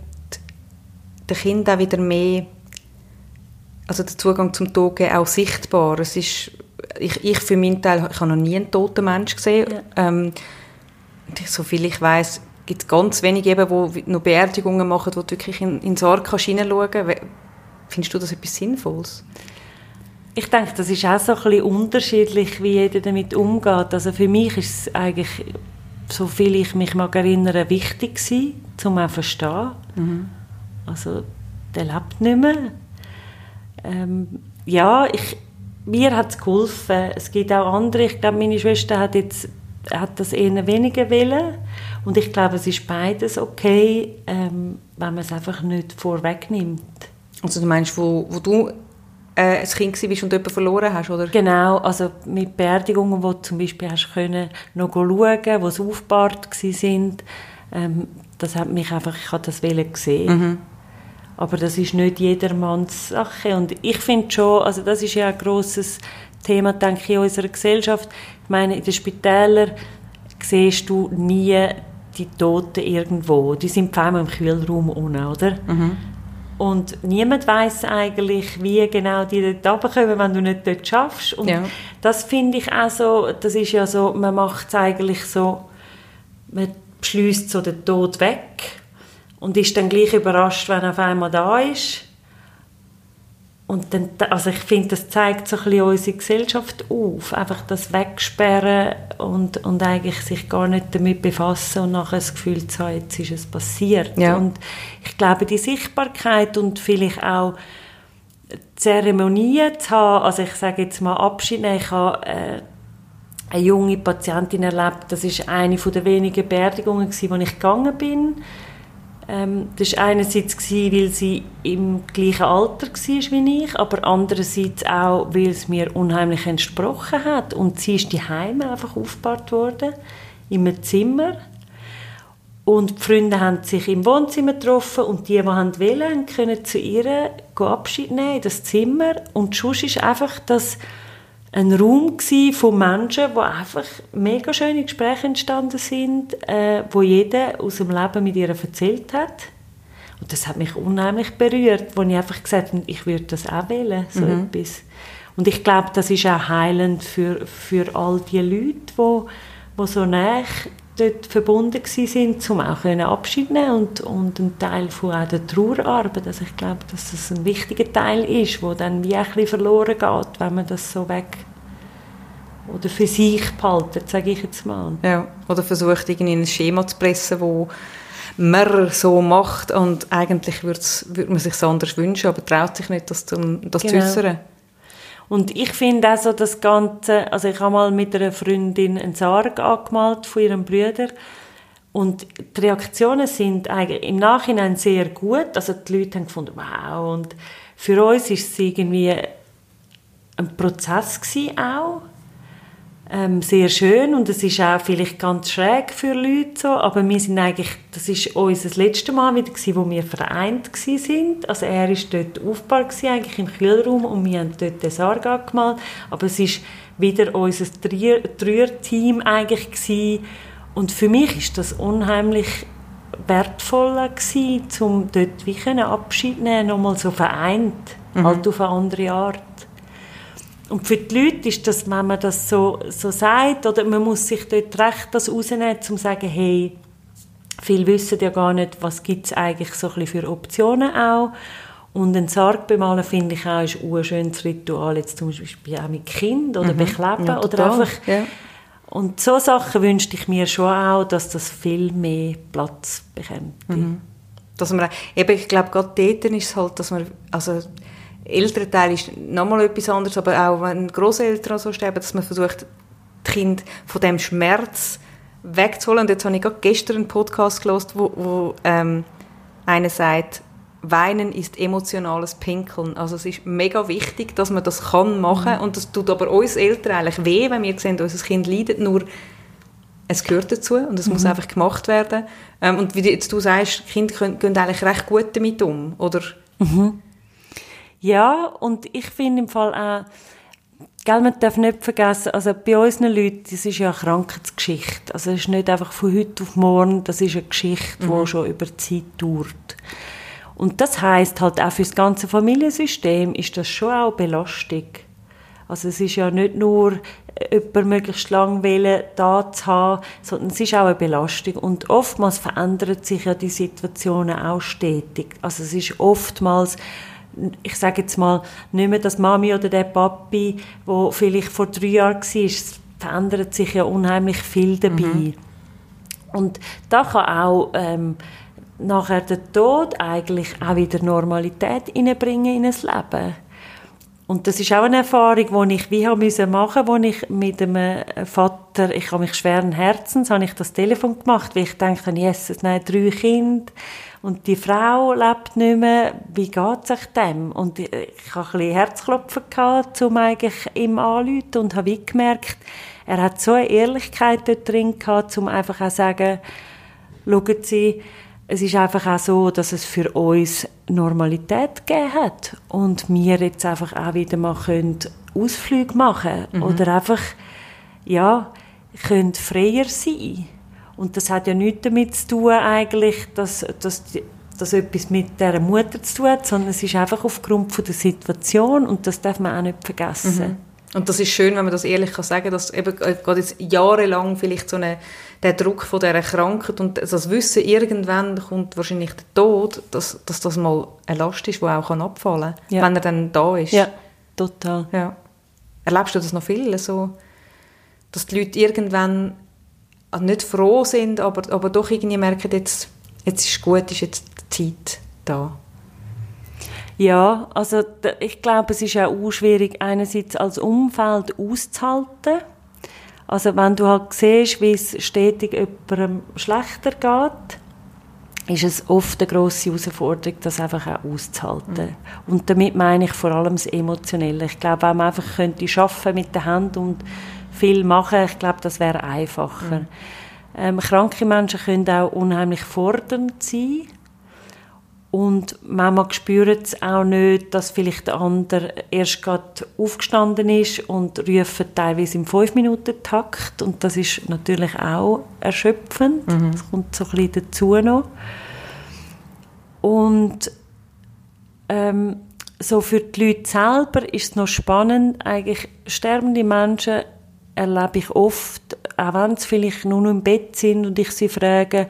den Kindern auch wieder mehr, also den Zugang zum Tod geben, auch sichtbar? Es ist, ich, ich für meinen Teil, ich habe noch nie einen toten Menschen gesehen. Ja. Ähm, so viel ich weiß, gibt ganz wenige, die noch Beerdigungen machen, wo du wirklich in, in Sarg kannst hineinschauen kannst. Findest du das etwas Sinnvolles? Ich denke, das ist auch so ein bisschen unterschiedlich, wie jeder damit umgeht. Also für mich ist es eigentlich, so viel ich mich mag erinnern, wichtig gewesen, um auch zu verstehen. Mhm. Also, der lebt nicht mehr. Ähm, ja, ich, mir hat es geholfen. Es gibt auch andere. Ich glaube, meine Schwester hat jetzt hat das eher weniger willen. Und ich glaube, es ist beides okay, ähm, wenn man es einfach nicht vorwegnimmt. Also du meinst, wo, wo du äh, ein Kind warst und jemanden verloren hast, oder? Genau, also mit Beerdigungen, wo du zum Beispiel hast können, noch schauen wo sie aufgebahrt waren, ähm, das hat mich einfach, ich habe das gesehen. Mhm. Aber das ist nicht jedermanns Sache. Und ich finde schon, also das ist ja ein grosses Thema, denke ich, in unserer Gesellschaft. Meine, in den Spitälern siehst du nie die Toten irgendwo. Die sind vor allem im Kühlraum unten, oder? Mhm. Und niemand weiß eigentlich, wie genau die dort runterkommen, wenn du nicht dort schaffst. Und ja. das finde ich auch so, das ist ja so, man macht es eigentlich so, man beschließt so den Tod weg und ist dann gleich überrascht, wenn er auf einmal da ist. Und dann, also ich finde, das zeigt so ein bisschen unsere Gesellschaft auf. Einfach das Wegsperren und, und eigentlich sich gar nicht damit befassen und nachher das Gefühl zu haben, jetzt ist es passiert. Ja. Und ich glaube, die Sichtbarkeit und vielleicht auch Zeremonien zu haben, also ich sage jetzt mal Abschied nehmen, ich habe äh, eine junge Patientin erlebt, das ist eine der wenigen Beerdigungen, wo ich gegangen bin ähm, das war einerseits, gewesen, weil sie im gleichen Alter war wie ich, aber andererseits auch, weil es mir unheimlich entsprochen hat. Und sie ist die Heime einfach aufgebaut worden, in einem Zimmer. Und die Freunde haben sich im Wohnzimmer getroffen und die, die wollen, können zu ihr Abschied nehmen in das Zimmer. Und Schuss ist einfach das ein Raum von Menschen, wo einfach mega schöne Gespräche entstanden sind, äh, wo jeder aus dem Leben mit ihr erzählt hat. Und das hat mich unheimlich berührt, wo ich einfach gesagt habe, ich würde das auch wählen, so mhm. etwas. Und ich glaube, das ist auch heilend für, für all die Leute, die, die so nah dort verbunden sind, um auch Abschied nehmen und, und ein Teil von auch der Trauerarbeit. Also ich glaube, dass das ein wichtiger Teil ist, wo dann wie ein bisschen verloren geht, wenn man das so weg oder für sich behalten, sage ich jetzt mal. Ja, oder versucht irgendwie ein Schema zu pressen, wo man so macht und eigentlich würde man sich anders wünschen, aber traut sich nicht, das, zum, das genau. zu äußern. Und ich finde also das Ganze, also ich habe mal mit einer Freundin einen Sarg angemalt von ihrem Bruder und die Reaktionen sind eigentlich im Nachhinein sehr gut, also die Leute haben gefunden, wow, und für uns ist es irgendwie ein Prozess gewesen auch, ähm, sehr schön und es ist auch vielleicht ganz schräg für Leute so, aber wir sind eigentlich, das ist unser letztes Mal wieder gewesen, wo wir vereint sind. Also er ist dort aufgebaut gewesen, eigentlich im Kühlraum und wir haben dort den Sarg angemalt, aber es ist wieder unser Dreier-Team eigentlich gewesen. und für mich ist das unheimlich wertvoll gewesen, um dort wie Abschied nehmen, nochmal so vereint, mhm. halt auf eine andere Art. Und für die Leute ist das, wenn man das so, so sagt, oder man muss sich dort recht das rausnehmen, um zu sagen, hey, viele wissen ja gar nicht, was gibt es eigentlich so ein für Optionen auch. Und ein Sarg bemalen, finde ich auch, ist ein schönes Ritual, jetzt zum Beispiel auch mit Kind oder mhm. bekleben ja, oder einfach... Ja. Und so Sachen wünschte ich mir schon auch, dass das viel mehr Platz bekommt. Mhm. Dass man, eben, ich glaube, gerade dort ist es halt, dass man, also Elternteil ist nochmal etwas anderes, aber auch wenn Großeltern so sterben, dass man versucht, die Kinder von dem Schmerz wegzuholen. Und jetzt habe ich gerade gestern einen Podcast gelesen, wo, wo ähm, einer sagt, Weinen ist emotionales Pinkeln. Also es ist mega wichtig, dass man das kann machen mhm. und das tut aber uns Eltern eigentlich weh, wenn wir sehen, unser Kind leidet, nur es gehört dazu und es mhm. muss einfach gemacht werden. Ähm, und wie jetzt du sagst, Kinder gehen, gehen eigentlich recht gut damit um, oder? Mhm. Ja, und ich finde im Fall auch, Gell, man darf nicht vergessen, also bei unseren Leuten, das ist ja eine Krankheitsgeschichte. Also es ist nicht einfach von heute auf morgen, das ist eine Geschichte, mhm. die schon über Zeit dauert. Und das heißt halt auch für das ganze Familiensystem ist das schon auch Belastung. Also es ist ja nicht nur äh, jemand möglichst lang wählen, da zu haben, sondern es ist auch eine Belastung. Und oftmals verändern sich ja die Situationen auch stetig. Also es ist oftmals ich sage jetzt mal, nicht mehr das Mami oder der Papi, wo vielleicht vor drei Jahren war, es verändert sich ja unheimlich viel dabei. Mhm. Und da kann auch ähm, nachher der Tod eigentlich auch wieder Normalität hineinbringen in ein Leben. Und das ist auch eine Erfahrung, die ich wie haben müssen machen, wo ich mit einem Vater, ich habe mich schweren Herzens, habe ich das Telefon gemacht, weil ich dachte, Jesus, nein, drei Kinder und die Frau lebt nicht mehr, wie geht sich dem? Und ich, ich hatte ein bisschen Herzklopfen gehabt, um eigentlich ihm anzurufen und habe gemerkt, er hat so eine Ehrlichkeit dort drin gehabt, um einfach auch zu sagen, schauen Sie, es ist einfach auch so, dass es für uns Normalität gegeben hat und wir jetzt einfach auch wieder mal können Ausflüge machen mhm. oder einfach ja können freier sein und das hat ja nichts damit zu tun eigentlich, dass, dass das etwas mit der Mutter zu tun hat, sondern es ist einfach aufgrund von der Situation und das darf man auch nicht vergessen. Mhm. Und das ist schön, wenn man das ehrlich kann sagen, dass eben gerade jetzt jahrelang vielleicht so eine, der Druck von dieser Krankheit und das Wissen, irgendwann kommt wahrscheinlich der Tod, dass, dass das mal eine Last ist, die auch abfallen kann, ja. wenn er dann da ist. Ja, total. Ja. Erlebst du das noch viel, so, dass die Leute irgendwann nicht froh sind, aber, aber doch irgendwie merken, jetzt, jetzt ist gut, ist jetzt die Zeit da? Ja, also ich glaube, es ist auch schwierig, einerseits als Umfeld auszuhalten. Also wenn du halt siehst, wie es stetig jemandem schlechter geht, ist es oft eine grosse Herausforderung, das einfach auch auszuhalten. Mhm. Und damit meine ich vor allem das Emotionelle. Ich glaube, wenn man einfach könnte schaffen mit der Hand und viel machen, ich glaube, das wäre einfacher. Mhm. Ähm, kranke Menschen können auch unheimlich fordernd sein und manchmal spüren sie auch nicht, dass vielleicht der andere erst gerade aufgestanden ist und rufen teilweise im 5-Minuten-Takt. Und das ist natürlich auch erschöpfend. Mhm. Das kommt so ein bisschen dazu noch. Und ähm, so für die Leute selber ist es noch spannend, eigentlich sterbende Menschen erlebe ich oft, auch wenn sie vielleicht nur noch im Bett sind und ich sie frage,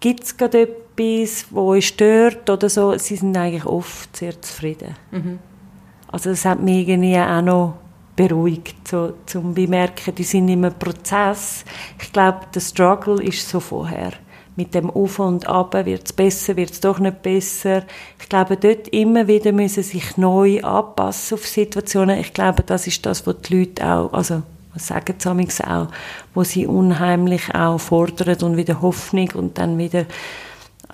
gibt es gerade etwas, wo euch stört oder so, sie sind eigentlich oft sehr zufrieden. Mhm. Also das hat mich irgendwie auch noch beruhigt, so, zum bemerken, die sind in einem Prozess. Ich glaube, der Struggle ist so vorher. Mit dem Auf und Ab wird es besser, wird es doch nicht besser. Ich glaube, dort immer wieder müssen sich neu anpassen auf Situationen. Ich glaube, das ist das, was die Leute auch, also sagen sie auch, wo sie unheimlich auch fordern und wieder Hoffnung und dann wieder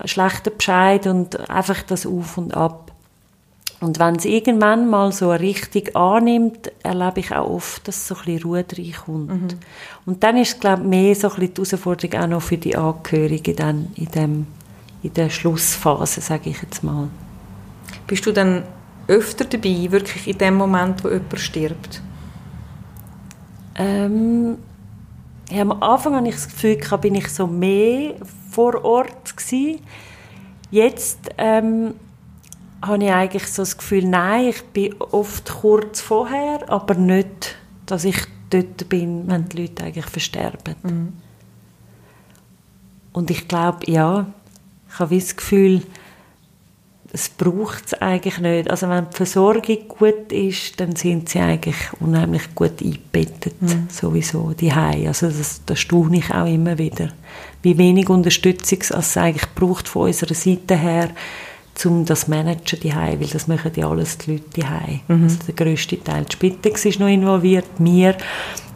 schlechter Bescheid und einfach das Auf und Ab. Und wenn es irgendwann mal so eine Richtung annimmt, erlebe ich auch oft, dass so ein bisschen Ruhe reinkommt. Mhm. Und dann ist es, glaube ich, mehr so ein bisschen die Herausforderung auch noch für die Angehörigen dann in, dem, in der Schlussphase, sage ich jetzt mal. Bist du dann öfter dabei, wirklich in dem Moment, wo jemand stirbt? Ähm, ja, am Anfang hatte ich das Gefühl, bin ich so mehr vor Ort gewesen. Jetzt ähm, habe ich eigentlich so das Gefühl, nein, ich bin oft kurz vorher, aber nicht, dass ich dort bin, wenn die Leute eigentlich versterben. Mhm. Und ich glaube, ja, ich habe das Gefühl, es braucht es eigentlich nicht. Also wenn die Versorgung gut ist, dann sind sie eigentlich unheimlich gut eingebettet, mhm. sowieso, die Also das, das staune ich auch immer wieder. Wie wenig Unterstützung es eigentlich braucht von unserer Seite her, um das zu managen, die weil das machen ja alles die Leute die mhm. Also der grösste Teil. Die Spitex ist noch involviert, wir,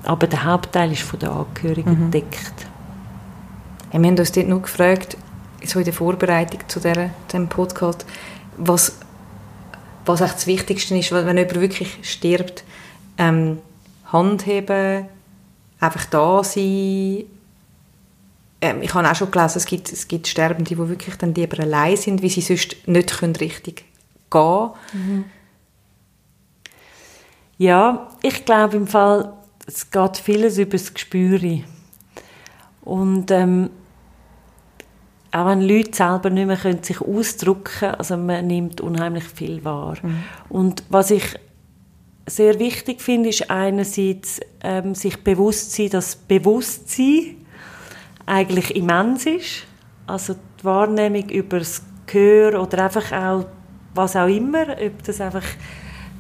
aber der Hauptteil ist von den Angehörigen mhm. gedeckt. wir haben uns dort noch gefragt, so in der Vorbereitung zu diesem Podcast, was, was das Wichtigste ist, wenn jemand wirklich stirbt, ähm, Hand heben, einfach da sein. Ähm, ich habe auch schon gelesen, es gibt, es gibt Sterbende, die wirklich dann lieber allein sind, weil sie sonst nicht können richtig gehen. Mhm. Ja, ich glaube im Fall, es geht vieles über das Gespüre. Und ähm, auch wenn Leute selber nicht mehr können sich ausdrücken können, also man nimmt unheimlich viel wahr. Mhm. Und was ich sehr wichtig finde, ist einerseits ähm, sich bewusst sein, dass Bewusstsein eigentlich immens ist. Also die Wahrnehmung über das Gehör oder einfach auch was auch immer, ob das einfach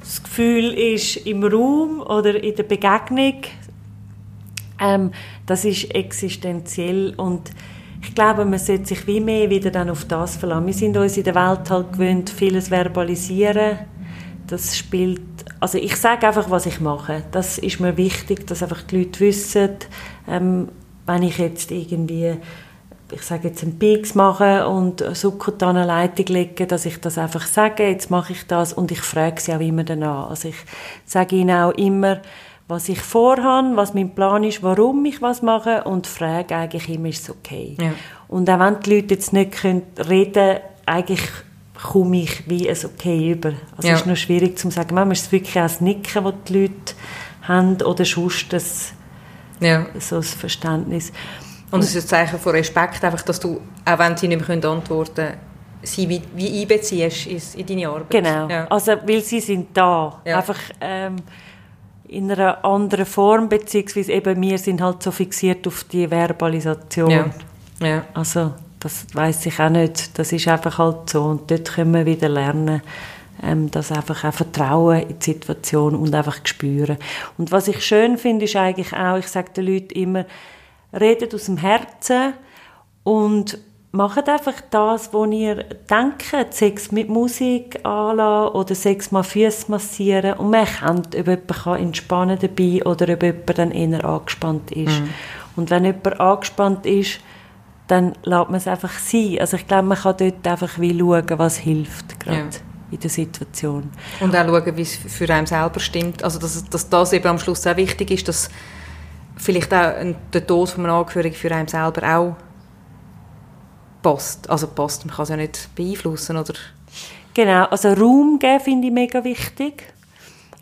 das Gefühl ist im Raum oder in der Begegnung, ähm, das ist existenziell und ich glaube, man sollte sich wie mehr wieder dann auf das verlassen. Wir sind uns in der Welt halt gewöhnt, vieles verbalisieren. Das spielt, also ich sage einfach, was ich mache. Das ist mir wichtig, dass einfach die Leute wissen, ähm, wenn ich jetzt irgendwie ich sage jetzt einen Peaks machen und Zucker an Leitung legen, dass ich das einfach sage, jetzt mache ich das und ich frage sie auch immer danach. Also ich sage ihnen auch immer, was ich vorhabe, was mein Plan ist, warum ich was mache und frage eigentlich immer, ist es okay. Ja. Und auch wenn die Leute jetzt nicht können reden eigentlich komme ich wie ein Okay über. Also ja. es ist nur schwierig zu sagen, manchmal ist es wirklich auch das Nicken, das die Leute haben oder sonst das, ja. so das Verständnis. Und es ist ein Zeichen von Respekt, einfach, dass du, auch wenn sie nicht mehr antworten können, sie wie, wie einbeziehst in deine Arbeit. Genau, ja. also weil sie sind da. Ja. Einfach ähm, in einer anderen Form, beziehungsweise eben wir sind halt so fixiert auf die Verbalisation. Ja. ja. Also das weiß ich auch nicht, das ist einfach halt so und dort können wir wieder lernen, ähm, das einfach auch Vertrauen in die Situation und einfach spüren. Und was ich schön finde, ist eigentlich auch, ich sage den Leuten immer, redet aus dem Herzen und macht einfach das, was ihr denkt, Sex mit Musik anlassen oder Sex mal Füße massieren und man erkennt, ob jemand entspannen dabei oder ob jemand dann eher angespannt ist. Mhm. Und wenn jemand angespannt ist, dann lässt man es einfach sein. Also ich glaube, man kann dort einfach wie schauen, was hilft gerade. Ja in der Situation. Und auch schauen, wie es für einen selber stimmt. Also dass, dass das eben am Schluss auch wichtig ist, dass vielleicht auch der Tod von einem Angehörigen für einen selber auch passt. Also passt, man kann es ja nicht beeinflussen, oder? Genau, also Raum geben finde ich mega wichtig.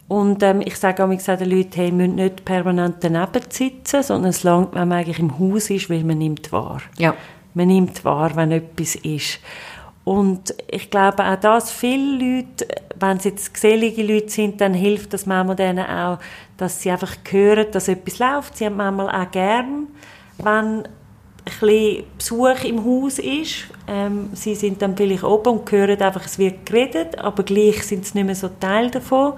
Und ähm, ich sage auch den Leuten, hey, müssen nicht permanent daneben sitzen, sondern es langt, wenn man eigentlich im Haus ist, weil man nimmt wahr. Ja. Man nimmt wahr, wenn etwas ist. Und ich glaube auch das, viele Leute, wenn es jetzt gesellige Leute sind, dann hilft das manchmal denen auch, dass sie einfach hören, dass etwas läuft. Sie haben manchmal auch gern, wenn bisschen Besuch im Haus ist. Ähm, sie sind dann vielleicht oben und hören einfach, es wird geredet, aber gleich sind sie nicht mehr so Teil davon.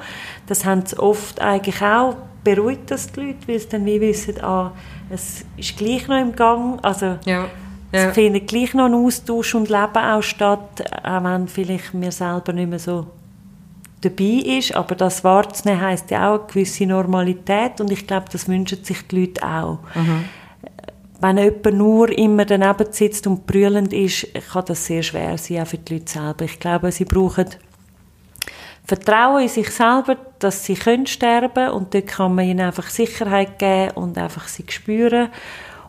Das haben sie oft eigentlich auch, beruhigt das die Leute, weil sie dann wie wissen, ah, es ist gleich noch im Gang. Also, ja ja. Es findet gleich noch ein Austausch und Leben auch statt, auch wenn vielleicht mir selber nicht mehr so dabei ist. Aber das wahrzunehmen heisst ja auch eine gewisse Normalität und ich glaube, das wünschen sich die Leute auch. Mhm. Wenn jemand nur immer daneben sitzt und brüllend ist, kann das sehr schwer sein, auch für die Leute selber. Ich glaube, sie brauchen Vertrauen in sich selber, dass sie können sterben und dort kann man ihnen einfach Sicherheit geben und einfach sie spüren.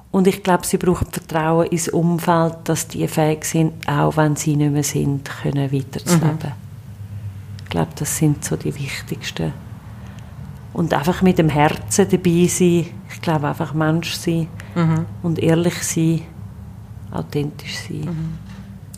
Und ich glaube, sie brauchen Vertrauen ins Umfeld, dass die fähig sind, auch wenn sie nicht mehr sind, können weiterzuleben. Mhm. Ich glaube, das sind so die wichtigsten. Und einfach mit dem Herzen dabei sein. Ich glaube, einfach Mensch sein mhm. und ehrlich sein, authentisch sein. Mhm.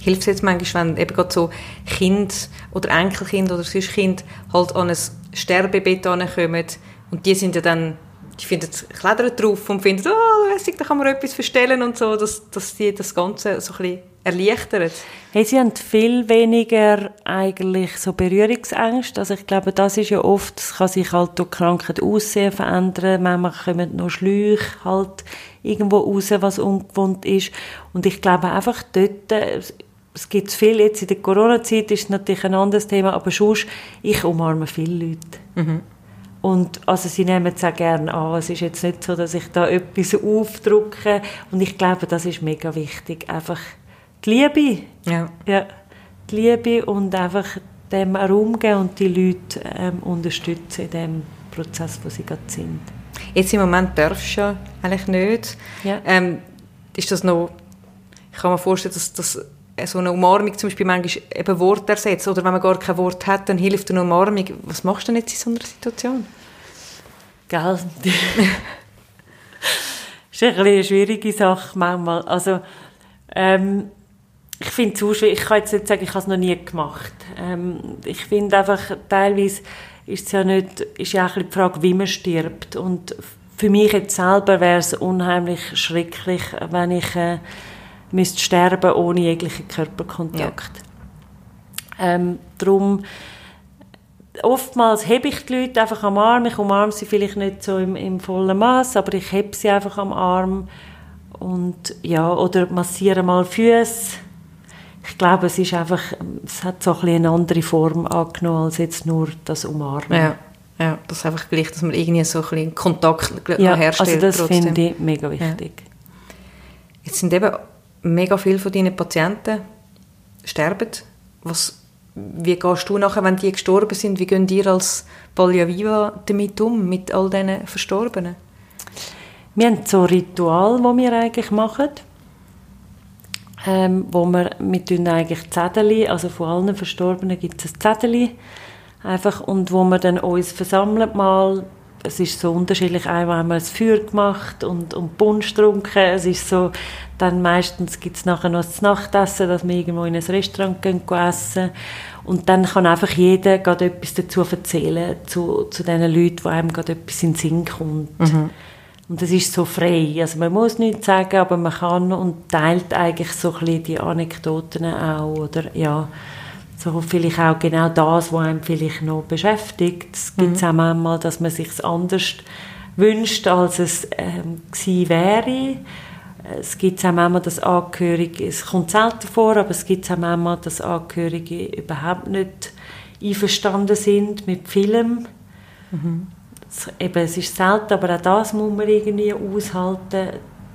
Hilft es jetzt manchmal, wenn eben gerade so Kind oder Enkelkind oder sonst Kind halt an ein Sterbebett kommen und die sind ja dann die finden, klettern drauf und finden, oh, lässig, da kann man etwas verstellen und so, dass, dass die das Ganze so ein bisschen erleichtert. Hey, sie haben viel weniger eigentlich so Berührungsängste. Also ich glaube, das ist ja oft, es kann sich halt durch Krankheit aussehen verändern. Manchmal kommen noch Schläuche halt irgendwo raus, was ungewohnt ist. Und ich glaube einfach dort, es gibt viel, jetzt in der Corona-Zeit ist natürlich ein anderes Thema, aber sonst, ich umarme viele Leute. Mhm. Und also sie nehmen es auch gerne an. Es ist jetzt nicht so, dass ich da etwas aufdrucke. Und ich glaube, das ist mega wichtig. Einfach die Liebe. Ja. ja die Liebe und einfach dem Raum geben und die Leute ähm, unterstützen in dem Prozess, wo sie gerade sind. Jetzt im Moment darfst du ja eigentlich nicht. Ja. Ähm, ist das noch... Ich kann mir vorstellen, dass das so eine Umarmung zum Beispiel manchmal eben Wort ersetzt oder wenn man gar kein Wort hat, dann hilft eine Umarmung. Was machst du denn jetzt in so einer Situation? Gell? ist ein bisschen eine schwierige Sache manchmal. Also, ähm, ich finde es schwierig. Ich kann jetzt nicht sagen, ich habe es noch nie gemacht. Ähm, ich finde einfach, teilweise ist es ja nicht, ist ja auch ein die Frage, wie man stirbt. Und für mich jetzt selber wäre es unheimlich schrecklich, wenn ich äh, müsste sterben ohne jeglichen Körperkontakt. Ja. Ähm, darum, oftmals hebe ich die Leute einfach am Arm. Ich umarme sie vielleicht nicht so im, im vollen Maß, aber ich hebe sie einfach am Arm und ja oder massiere mal Füße. Ich glaube, es ist einfach, es hat so ein eine andere Form angenommen als jetzt nur das Umarmen. Ja, ja das ist einfach gleich, dass man irgendwie so ein bisschen Kontakt ja, herstellt. Also das finde ich mega wichtig. Ja. Jetzt sind eben mega viele von deinen Patienten sterben. Was wie gehst du nachher, wenn die gestorben sind, wie gehen dir als Pallia Viva damit um, mit all diesen Verstorbenen? Wir haben so ein Ritual, das wir eigentlich machen, ähm, wo wir, tun eigentlich Zettel, also von allen Verstorbenen gibt es ein Zettel, einfach, und wo wir dann uns versammeln mal, es ist so unterschiedlich, einmal haben wir ein Feuer gemacht und, und Punsch getrunken, es ist so, dann meistens gibt es nachher noch das Nachtessen, dass wir irgendwo in ein Restaurant gehen, gehen essen und dann kann einfach jeder gerade etwas dazu erzählen, zu, zu den Leuten, wo einem gerade etwas in den Sinn kommt. Mhm. Und das ist so frei. Also man muss nichts sagen, aber man kann und teilt eigentlich so ein bisschen die Anekdoten auch. Oder ja, so vielleicht auch genau das, was einem vielleicht noch beschäftigt. Es gibt es mhm. auch manchmal, dass man sich anders wünscht, als es ähm, gewesen wäre. Es gibt auch manchmal, dass Angehörige, es kommt selten vor, aber es gibt auch manchmal, dass Angehörige überhaupt nicht einverstanden sind mit Film. Mhm. Es, eben, es ist selten, aber auch das muss man irgendwie aushalten.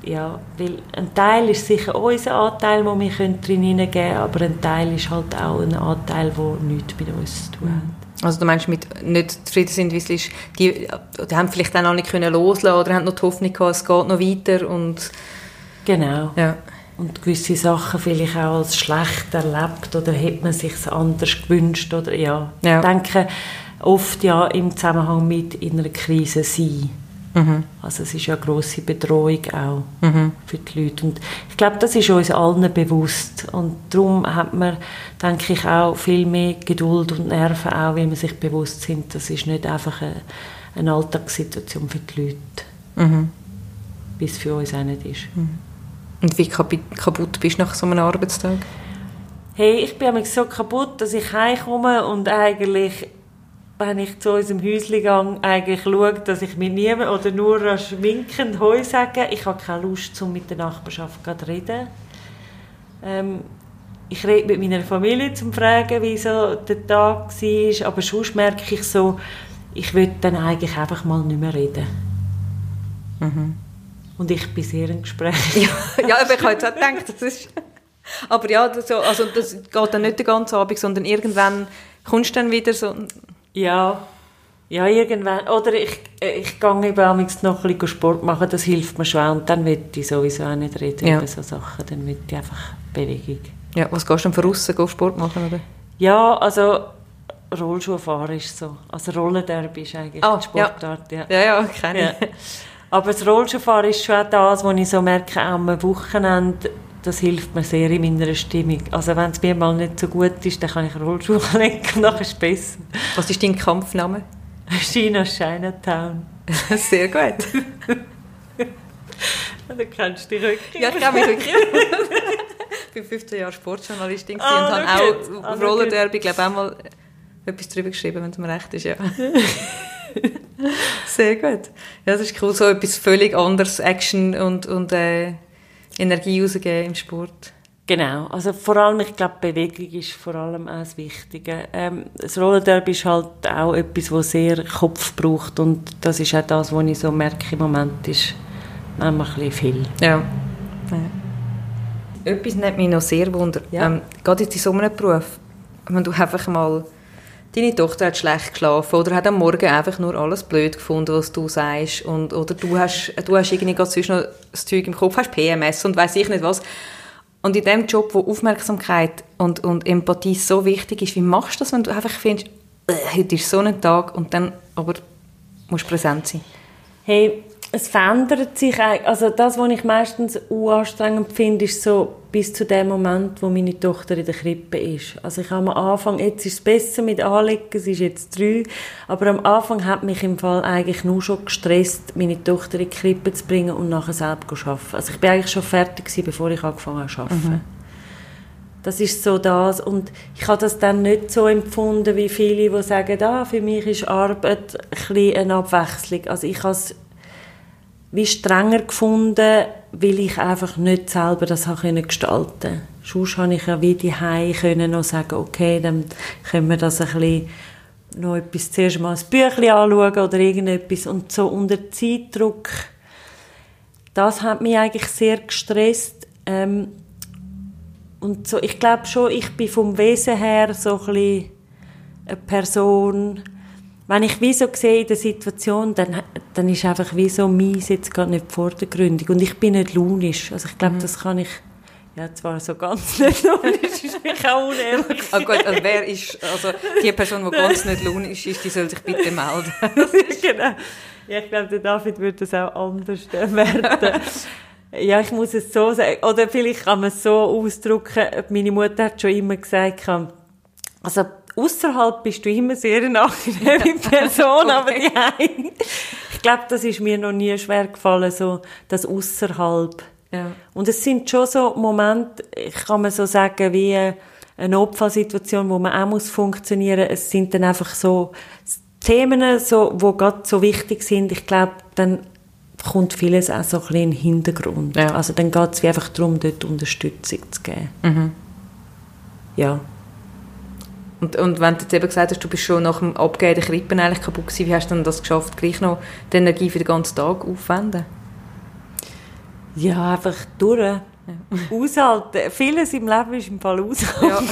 Ja, weil ein Teil ist sicher unser Anteil, den wir drin hineingeben können, aber ein Teil ist halt auch ein Anteil, der nichts mit uns zu tun hat. Also du meinst, mit nicht zufrieden sind, wie es ist, die, die haben vielleicht auch noch nicht können loslassen oder haben noch die Hoffnung gehabt, es geht noch weiter und Genau. Ja. Und gewisse Sachen vielleicht auch als schlecht erlebt oder hätte man sich anders gewünscht oder ja. ja. Ich denke oft ja im Zusammenhang mit in einer Krise sein. Mhm. Also es ist ja eine grosse Bedrohung auch mhm. für die Leute. Und ich glaube, das ist uns allen bewusst. Und darum hat man, denke ich, auch viel mehr Geduld und Nerven, auch weil man sich bewusst sind, das ist nicht einfach eine, eine Alltagssituation für die Leute. Mhm. Bis es für uns auch nicht ist. Mhm. Und wie kaputt bist du nach so einem Arbeitstag? Hey, ich bin so kaputt, dass ich heimkomme und eigentlich, wenn ich zu unserem Häuschen gehe, eigentlich schaue, dass ich mit niemandem oder nur schminkend Heu sage. Ich habe keine Lust, um mit der Nachbarschaft zu reden. Ähm, ich rede mit meiner Familie, um zu fragen, wie so der Tag war. Aber sonst merke ich so, ich will dann eigentlich einfach mal nicht mehr reden. Mhm. Und ich bin sehr im Gespräch. ja, ja, aber ich habe jetzt auch gedacht, das ist... Aber ja, das, also das geht dann nicht den ganzen Abend, sondern irgendwann kommst du dann wieder so... Ja, ja, irgendwann. Oder ich, ich gehe eben noch ein bisschen Sport machen, das hilft mir schon. Und dann will ich sowieso auch nicht reden ja. über so Sachen, dann will ich einfach Bewegung. Ja, was gehst du denn von außen, gehst Sport machen, oder? Ja, also Rollschuhfahren ist so. Also Rollenderby ist eigentlich oh, die Sportart. Ja, ja, ja, ja kenne ich. Aber das Rollschuhfahren ist schon das, was ich so merke, am Wochenende, das hilft mir sehr in meiner Stimmung. Also wenn es mir mal nicht so gut ist, dann kann ich Rollschuh legen und dann ist es besser. Was ist dein Kampfname? China Chinatown. Sehr gut. du kennst dich wirklich. Ja, ich kenne mich wirklich. ich war 15 Jahre Sportjournalistin oh, und habe auch auf Rollerderby, glaube ich, auch mal etwas darüber geschrieben, wenn es mir recht ist, ja. Sehr gut. Ja, das ist cool, so etwas völlig anderes, Action und, und äh, Energie rausgeben im Sport. Genau, also vor allem, ich glaube, Bewegung ist vor allem auch das Wichtige. Ähm, das Rollerderby ist halt auch etwas, das sehr Kopf braucht und das ist auch das, was ich so merke im Moment, ist manchmal ein bisschen viel. Ja. ja. Etwas nimmt mich noch sehr wunder. Ja. Ähm, gerade jetzt in so einem Beruf, wenn du einfach mal deine Tochter hat schlecht geschlafen oder hat am Morgen einfach nur alles blöd gefunden, was du sagst und, oder du hast, du hast irgendwie gerade zwischen noch das Zeug im Kopf, hast PMS und weiß ich nicht was. Und in dem Job, wo Aufmerksamkeit und, und Empathie so wichtig ist, wie machst du das, wenn du einfach findest, äh, heute ist so ein Tag und dann aber musst du präsent sein? Hey, es verändert sich eigentlich. Also das, was ich meistens anstrengend finde, ist so bis zu dem Moment, wo meine Tochter in der Krippe ist. Also ich habe am Anfang, jetzt ist es besser mit Anlegen, sie ist jetzt drei, aber am Anfang hat mich im Fall eigentlich nur schon gestresst, meine Tochter in die Krippe zu bringen und nachher selbst zu arbeiten. Also ich bin eigentlich schon fertig gewesen, bevor ich angefangen habe zu arbeiten. Mhm. Das ist so das. Und ich habe das dann nicht so empfunden wie viele, die sagen, ah, für mich ist Arbeit ein bisschen eine Abwechslung. Also ich habe es wie strenger gefunden, weil ich einfach nicht selber das habe gestalten konnte. Sonst habe ich ja wie die können noch sagen, okay, dann können wir das ein bisschen noch etwas, zuerst mal ein Büchlein anschauen oder irgendetwas. Und so unter Zeitdruck, das hat mich eigentlich sehr gestresst. Ähm, und so, ich glaube schon, ich bin vom Wesen her so ein bisschen eine Person, wenn ich wie so sehe in der Situation, dann, dann ist einfach wie so meins jetzt gar nicht vordergründig. Und ich bin nicht launisch. Also ich glaube, mhm. das kann ich, ja, zwar so ganz nicht launisch, ist mich auch unehrlich. ah, gut, also wer ist, also die Person, die ganz nicht launisch ist, die soll sich bitte melden. genau. Ja, ich glaube, der David würde das auch anders werden. Ja, ich muss es so sagen. Oder vielleicht kann man es so ausdrücken. Meine Mutter hat schon immer gesagt, also, außerhalb bist du immer sehr eine angenehme Person, aber die. Ich glaube, das ist mir noch nie schwer gefallen, so das außerhalb. Ja. Und es sind schon so Momente, ich kann man so sagen, wie eine Notfallsituation, wo man auch muss funktionieren. Es sind dann einfach so Themen, so, wo gerade so wichtig sind. Ich glaube, dann kommt vieles auch so ein bisschen in den Hintergrund. Ja. Also dann geht es einfach darum, dort Unterstützung zu geben. Mhm. Ja. Und, und wenn du jetzt eben gesagt hast, du bist schon nach dem Abgeben der Krippen eigentlich kaputt gewesen, wie hast du denn das geschafft, gleich noch die Energie für den ganzen Tag aufzuwenden? Ja, einfach durch. Ja. Aushalten. Vieles im Leben ist im Fall aushalten.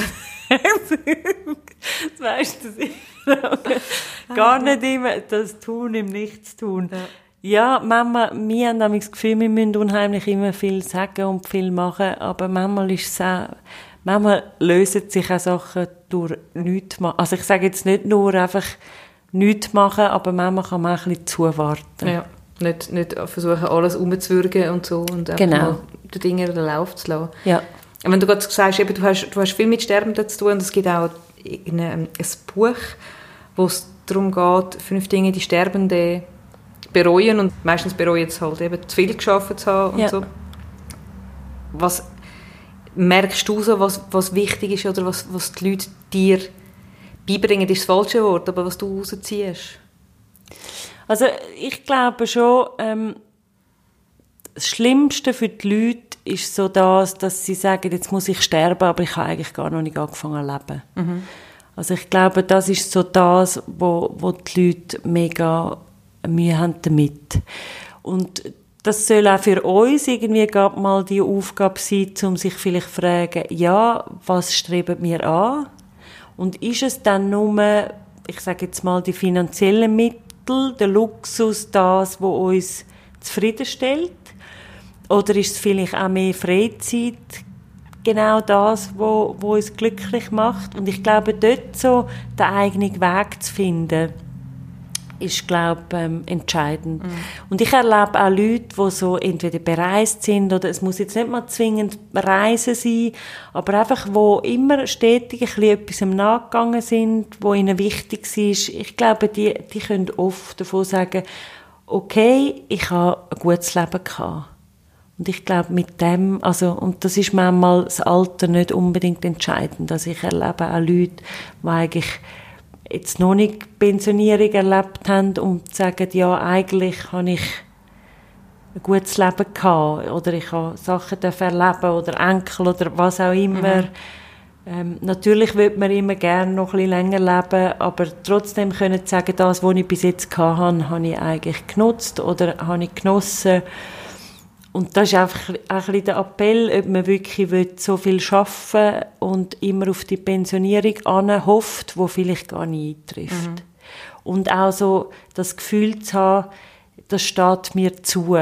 Ja. das weißt du Gar nicht immer das Tun im Nichtstun. Ja. Ja, Mama, wir haben das Gefühl, wir müssen unheimlich immer viel sagen und viel machen, aber manchmal ist es auch, manchmal lösen sich auch Sachen durch nichts machen. Also ich sage jetzt nicht nur einfach nichts machen, aber manchmal kann man auch ein bisschen zuwarten. Ja, nicht, nicht versuchen, alles umzuwürgen und so und genau. mal die Dinge in den Lauf zu lassen. Ja. Und wenn du gerade sagst, eben, du, hast, du hast viel mit Sterbenden zu tun und es gibt auch ein, ein Buch, wo es darum geht, fünf Dinge, die Sterbenden bereuen und meistens bereuen es halt eben zu viel geschafft zu haben und ja. so. Was merkst du so, was, was wichtig ist oder was, was die Leute dir beibringen, ist das falsche Wort, aber was du rausziehst? Also ich glaube schon, ähm, das Schlimmste für die Leute ist so das, dass sie sagen, jetzt muss ich sterben, aber ich habe eigentlich gar noch nicht angefangen zu leben. Mhm. Also ich glaube, das ist so das, wo, wo die Leute mega Mühe haben damit. Und das soll auch für uns irgendwie mal die Aufgabe sein, um sich vielleicht zu fragen, ja, was streben wir an? Und ist es dann nur, ich sage jetzt mal, die finanziellen Mittel, der Luxus, das, wo uns zufriedenstellt? Oder ist es vielleicht auch mehr Freizeit, genau das, wo, wo uns glücklich macht? Und ich glaube, dort so den eigenen Weg zu finden, ist, glaube ähm, entscheidend. Mhm. Und ich erlebe auch Leute, die so entweder bereist sind oder es muss jetzt nicht mal zwingend Reisen sein, aber einfach, wo immer stetig ein bisschen etwas Nachgegangen sind, wo ihnen wichtig ist. Ich glaube, die, die können oft davon sagen, okay, ich habe ein gutes Leben gehabt. Und ich glaube, mit dem, also, und das ist manchmal das Alter nicht unbedingt entscheidend. Also ich erlebe auch Leute, die eigentlich jetzt noch nicht Pensionierung erlebt haben und sagen, ja, eigentlich habe ich ein gutes Leben gehabt oder ich habe Sachen erleben oder Enkel oder was auch immer. Mhm. Ähm, natürlich würde man immer gerne noch ein bisschen länger leben, aber trotzdem können sagen, das, was ich bis jetzt hatte, habe ich eigentlich genutzt oder habe ich genossen. Und das ist einfach ein bisschen der Appell, ob man wirklich so viel arbeiten und immer auf die Pensionierung hofft, wo vielleicht gar nicht eintrifft. Mhm. Und auch so das Gefühl zu haben, das steht mir zu.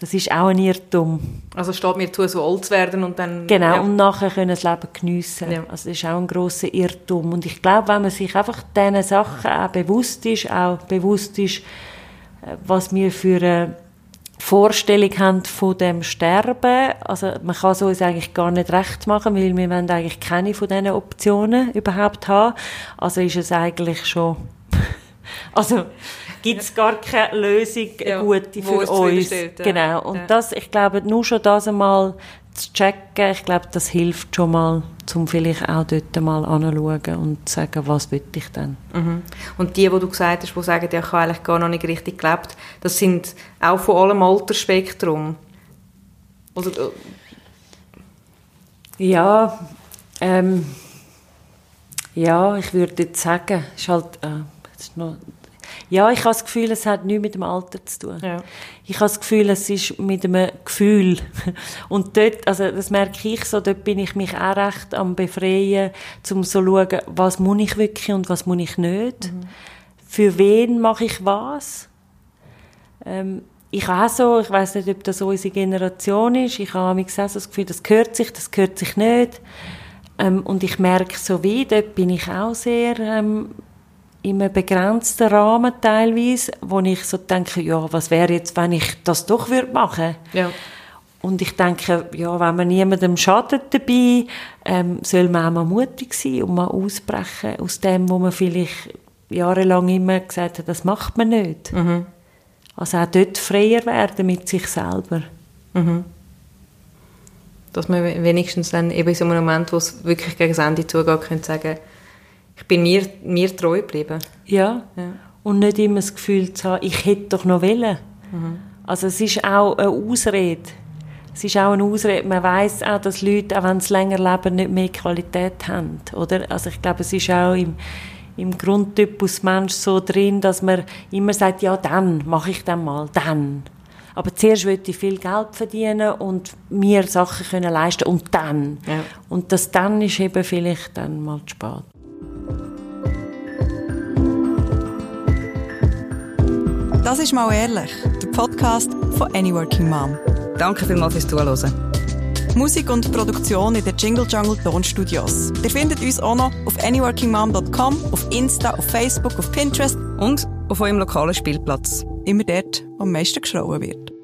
Das ist auch ein Irrtum. Also steht mir zu, so alt zu werden und dann... Genau, ja. und nachher können das Leben geniessen. Ja. Also das ist auch ein grosser Irrtum. Und ich glaube, wenn man sich einfach diesen Sachen auch bewusst ist, auch bewusst ist, äh, was wir für eine Vorstellung haben von dem Sterben. Also man kann es uns eigentlich gar nicht recht machen, weil wir wollen eigentlich keine von diesen Optionen überhaupt haben. Also ist es eigentlich schon... also gibt es gar keine Lösung Ja, gute für es uns. Genau. Und Ja. das, ich glaube, nur schon das einmal zu checken, ich glaube, das hilft schon mal, um vielleicht auch dort mal anzuschauen und zu sagen, was will ich denn. Mhm. Und die, die du gesagt hast, die sagen, ja, ich habe eigentlich gar noch nicht richtig gelebt, das sind auch von allem Altersspektrum. Oder, äh, Ja, ähm, ja, ich würde jetzt sagen, es ist halt, äh, ist noch, ja, ich habe das Gefühl, es hat nichts mit dem Alter zu tun. Ja. Ich habe das Gefühl, es ist mit einem Gefühl. Und dort, also das merke ich so, dort bin ich mich auch recht am Befreien, um so zu schauen, was muss ich wirklich und was muss ich nicht. Für wen mache ich was? Ähm, ich habe auch so, ich weiß nicht, ob das so unsere Generation ist, ich habe auch so das Gefühl, das gehört sich, das gehört sich nicht. Ähm, und ich merke so wie, dort bin ich auch sehr ähm, in einem begrenzten Rahmen teilweise, wo ich so denke, ja, was wäre jetzt, wenn ich das doch würde machen Ja. und ich denke, ja, wenn man niemandem schadet dabei, ähm, soll man auch mal mutig sein und mal ausbrechen aus dem, wo man vielleicht jahrelang immer gesagt hat, das macht man nicht. Also auch dort freier werden mit sich selber. Dass man wenigstens dann eben in so einem Moment, wo es wirklich gegen das Ende zugeht, könnte sagen, ich bin mir, mir treu geblieben. Ja. Ja. Und nicht immer das Gefühl zu haben, ich hätte doch noch wollen. Also es ist auch eine Ausrede. Es ist auch eine Ausrede. Man weiß auch, dass Leute, auch wenn sie länger leben, nicht mehr Qualität haben. Oder? Also ich glaube, es ist auch im, im Grundtypus Mensch so drin, dass man immer sagt, ja, dann mache ich dann mal, dann. Aber zuerst will ich viel Geld verdienen und mir Sachen können leisten und dann. Ja. Und das dann ist eben vielleicht dann mal zu spät. Das ist mal ehrlich, der Podcast von Any Working Mom. Danke vielmals fürs Zuhören. Musik und Produktion in den Jingle Jungle Tonstudios. Ihr findet uns auch noch auf anyworkingmom.com, auf Insta, auf Facebook, auf Pinterest, Und auf eurem lokalen Spielplatz. immer dort, wo am meisten geschrauen wird.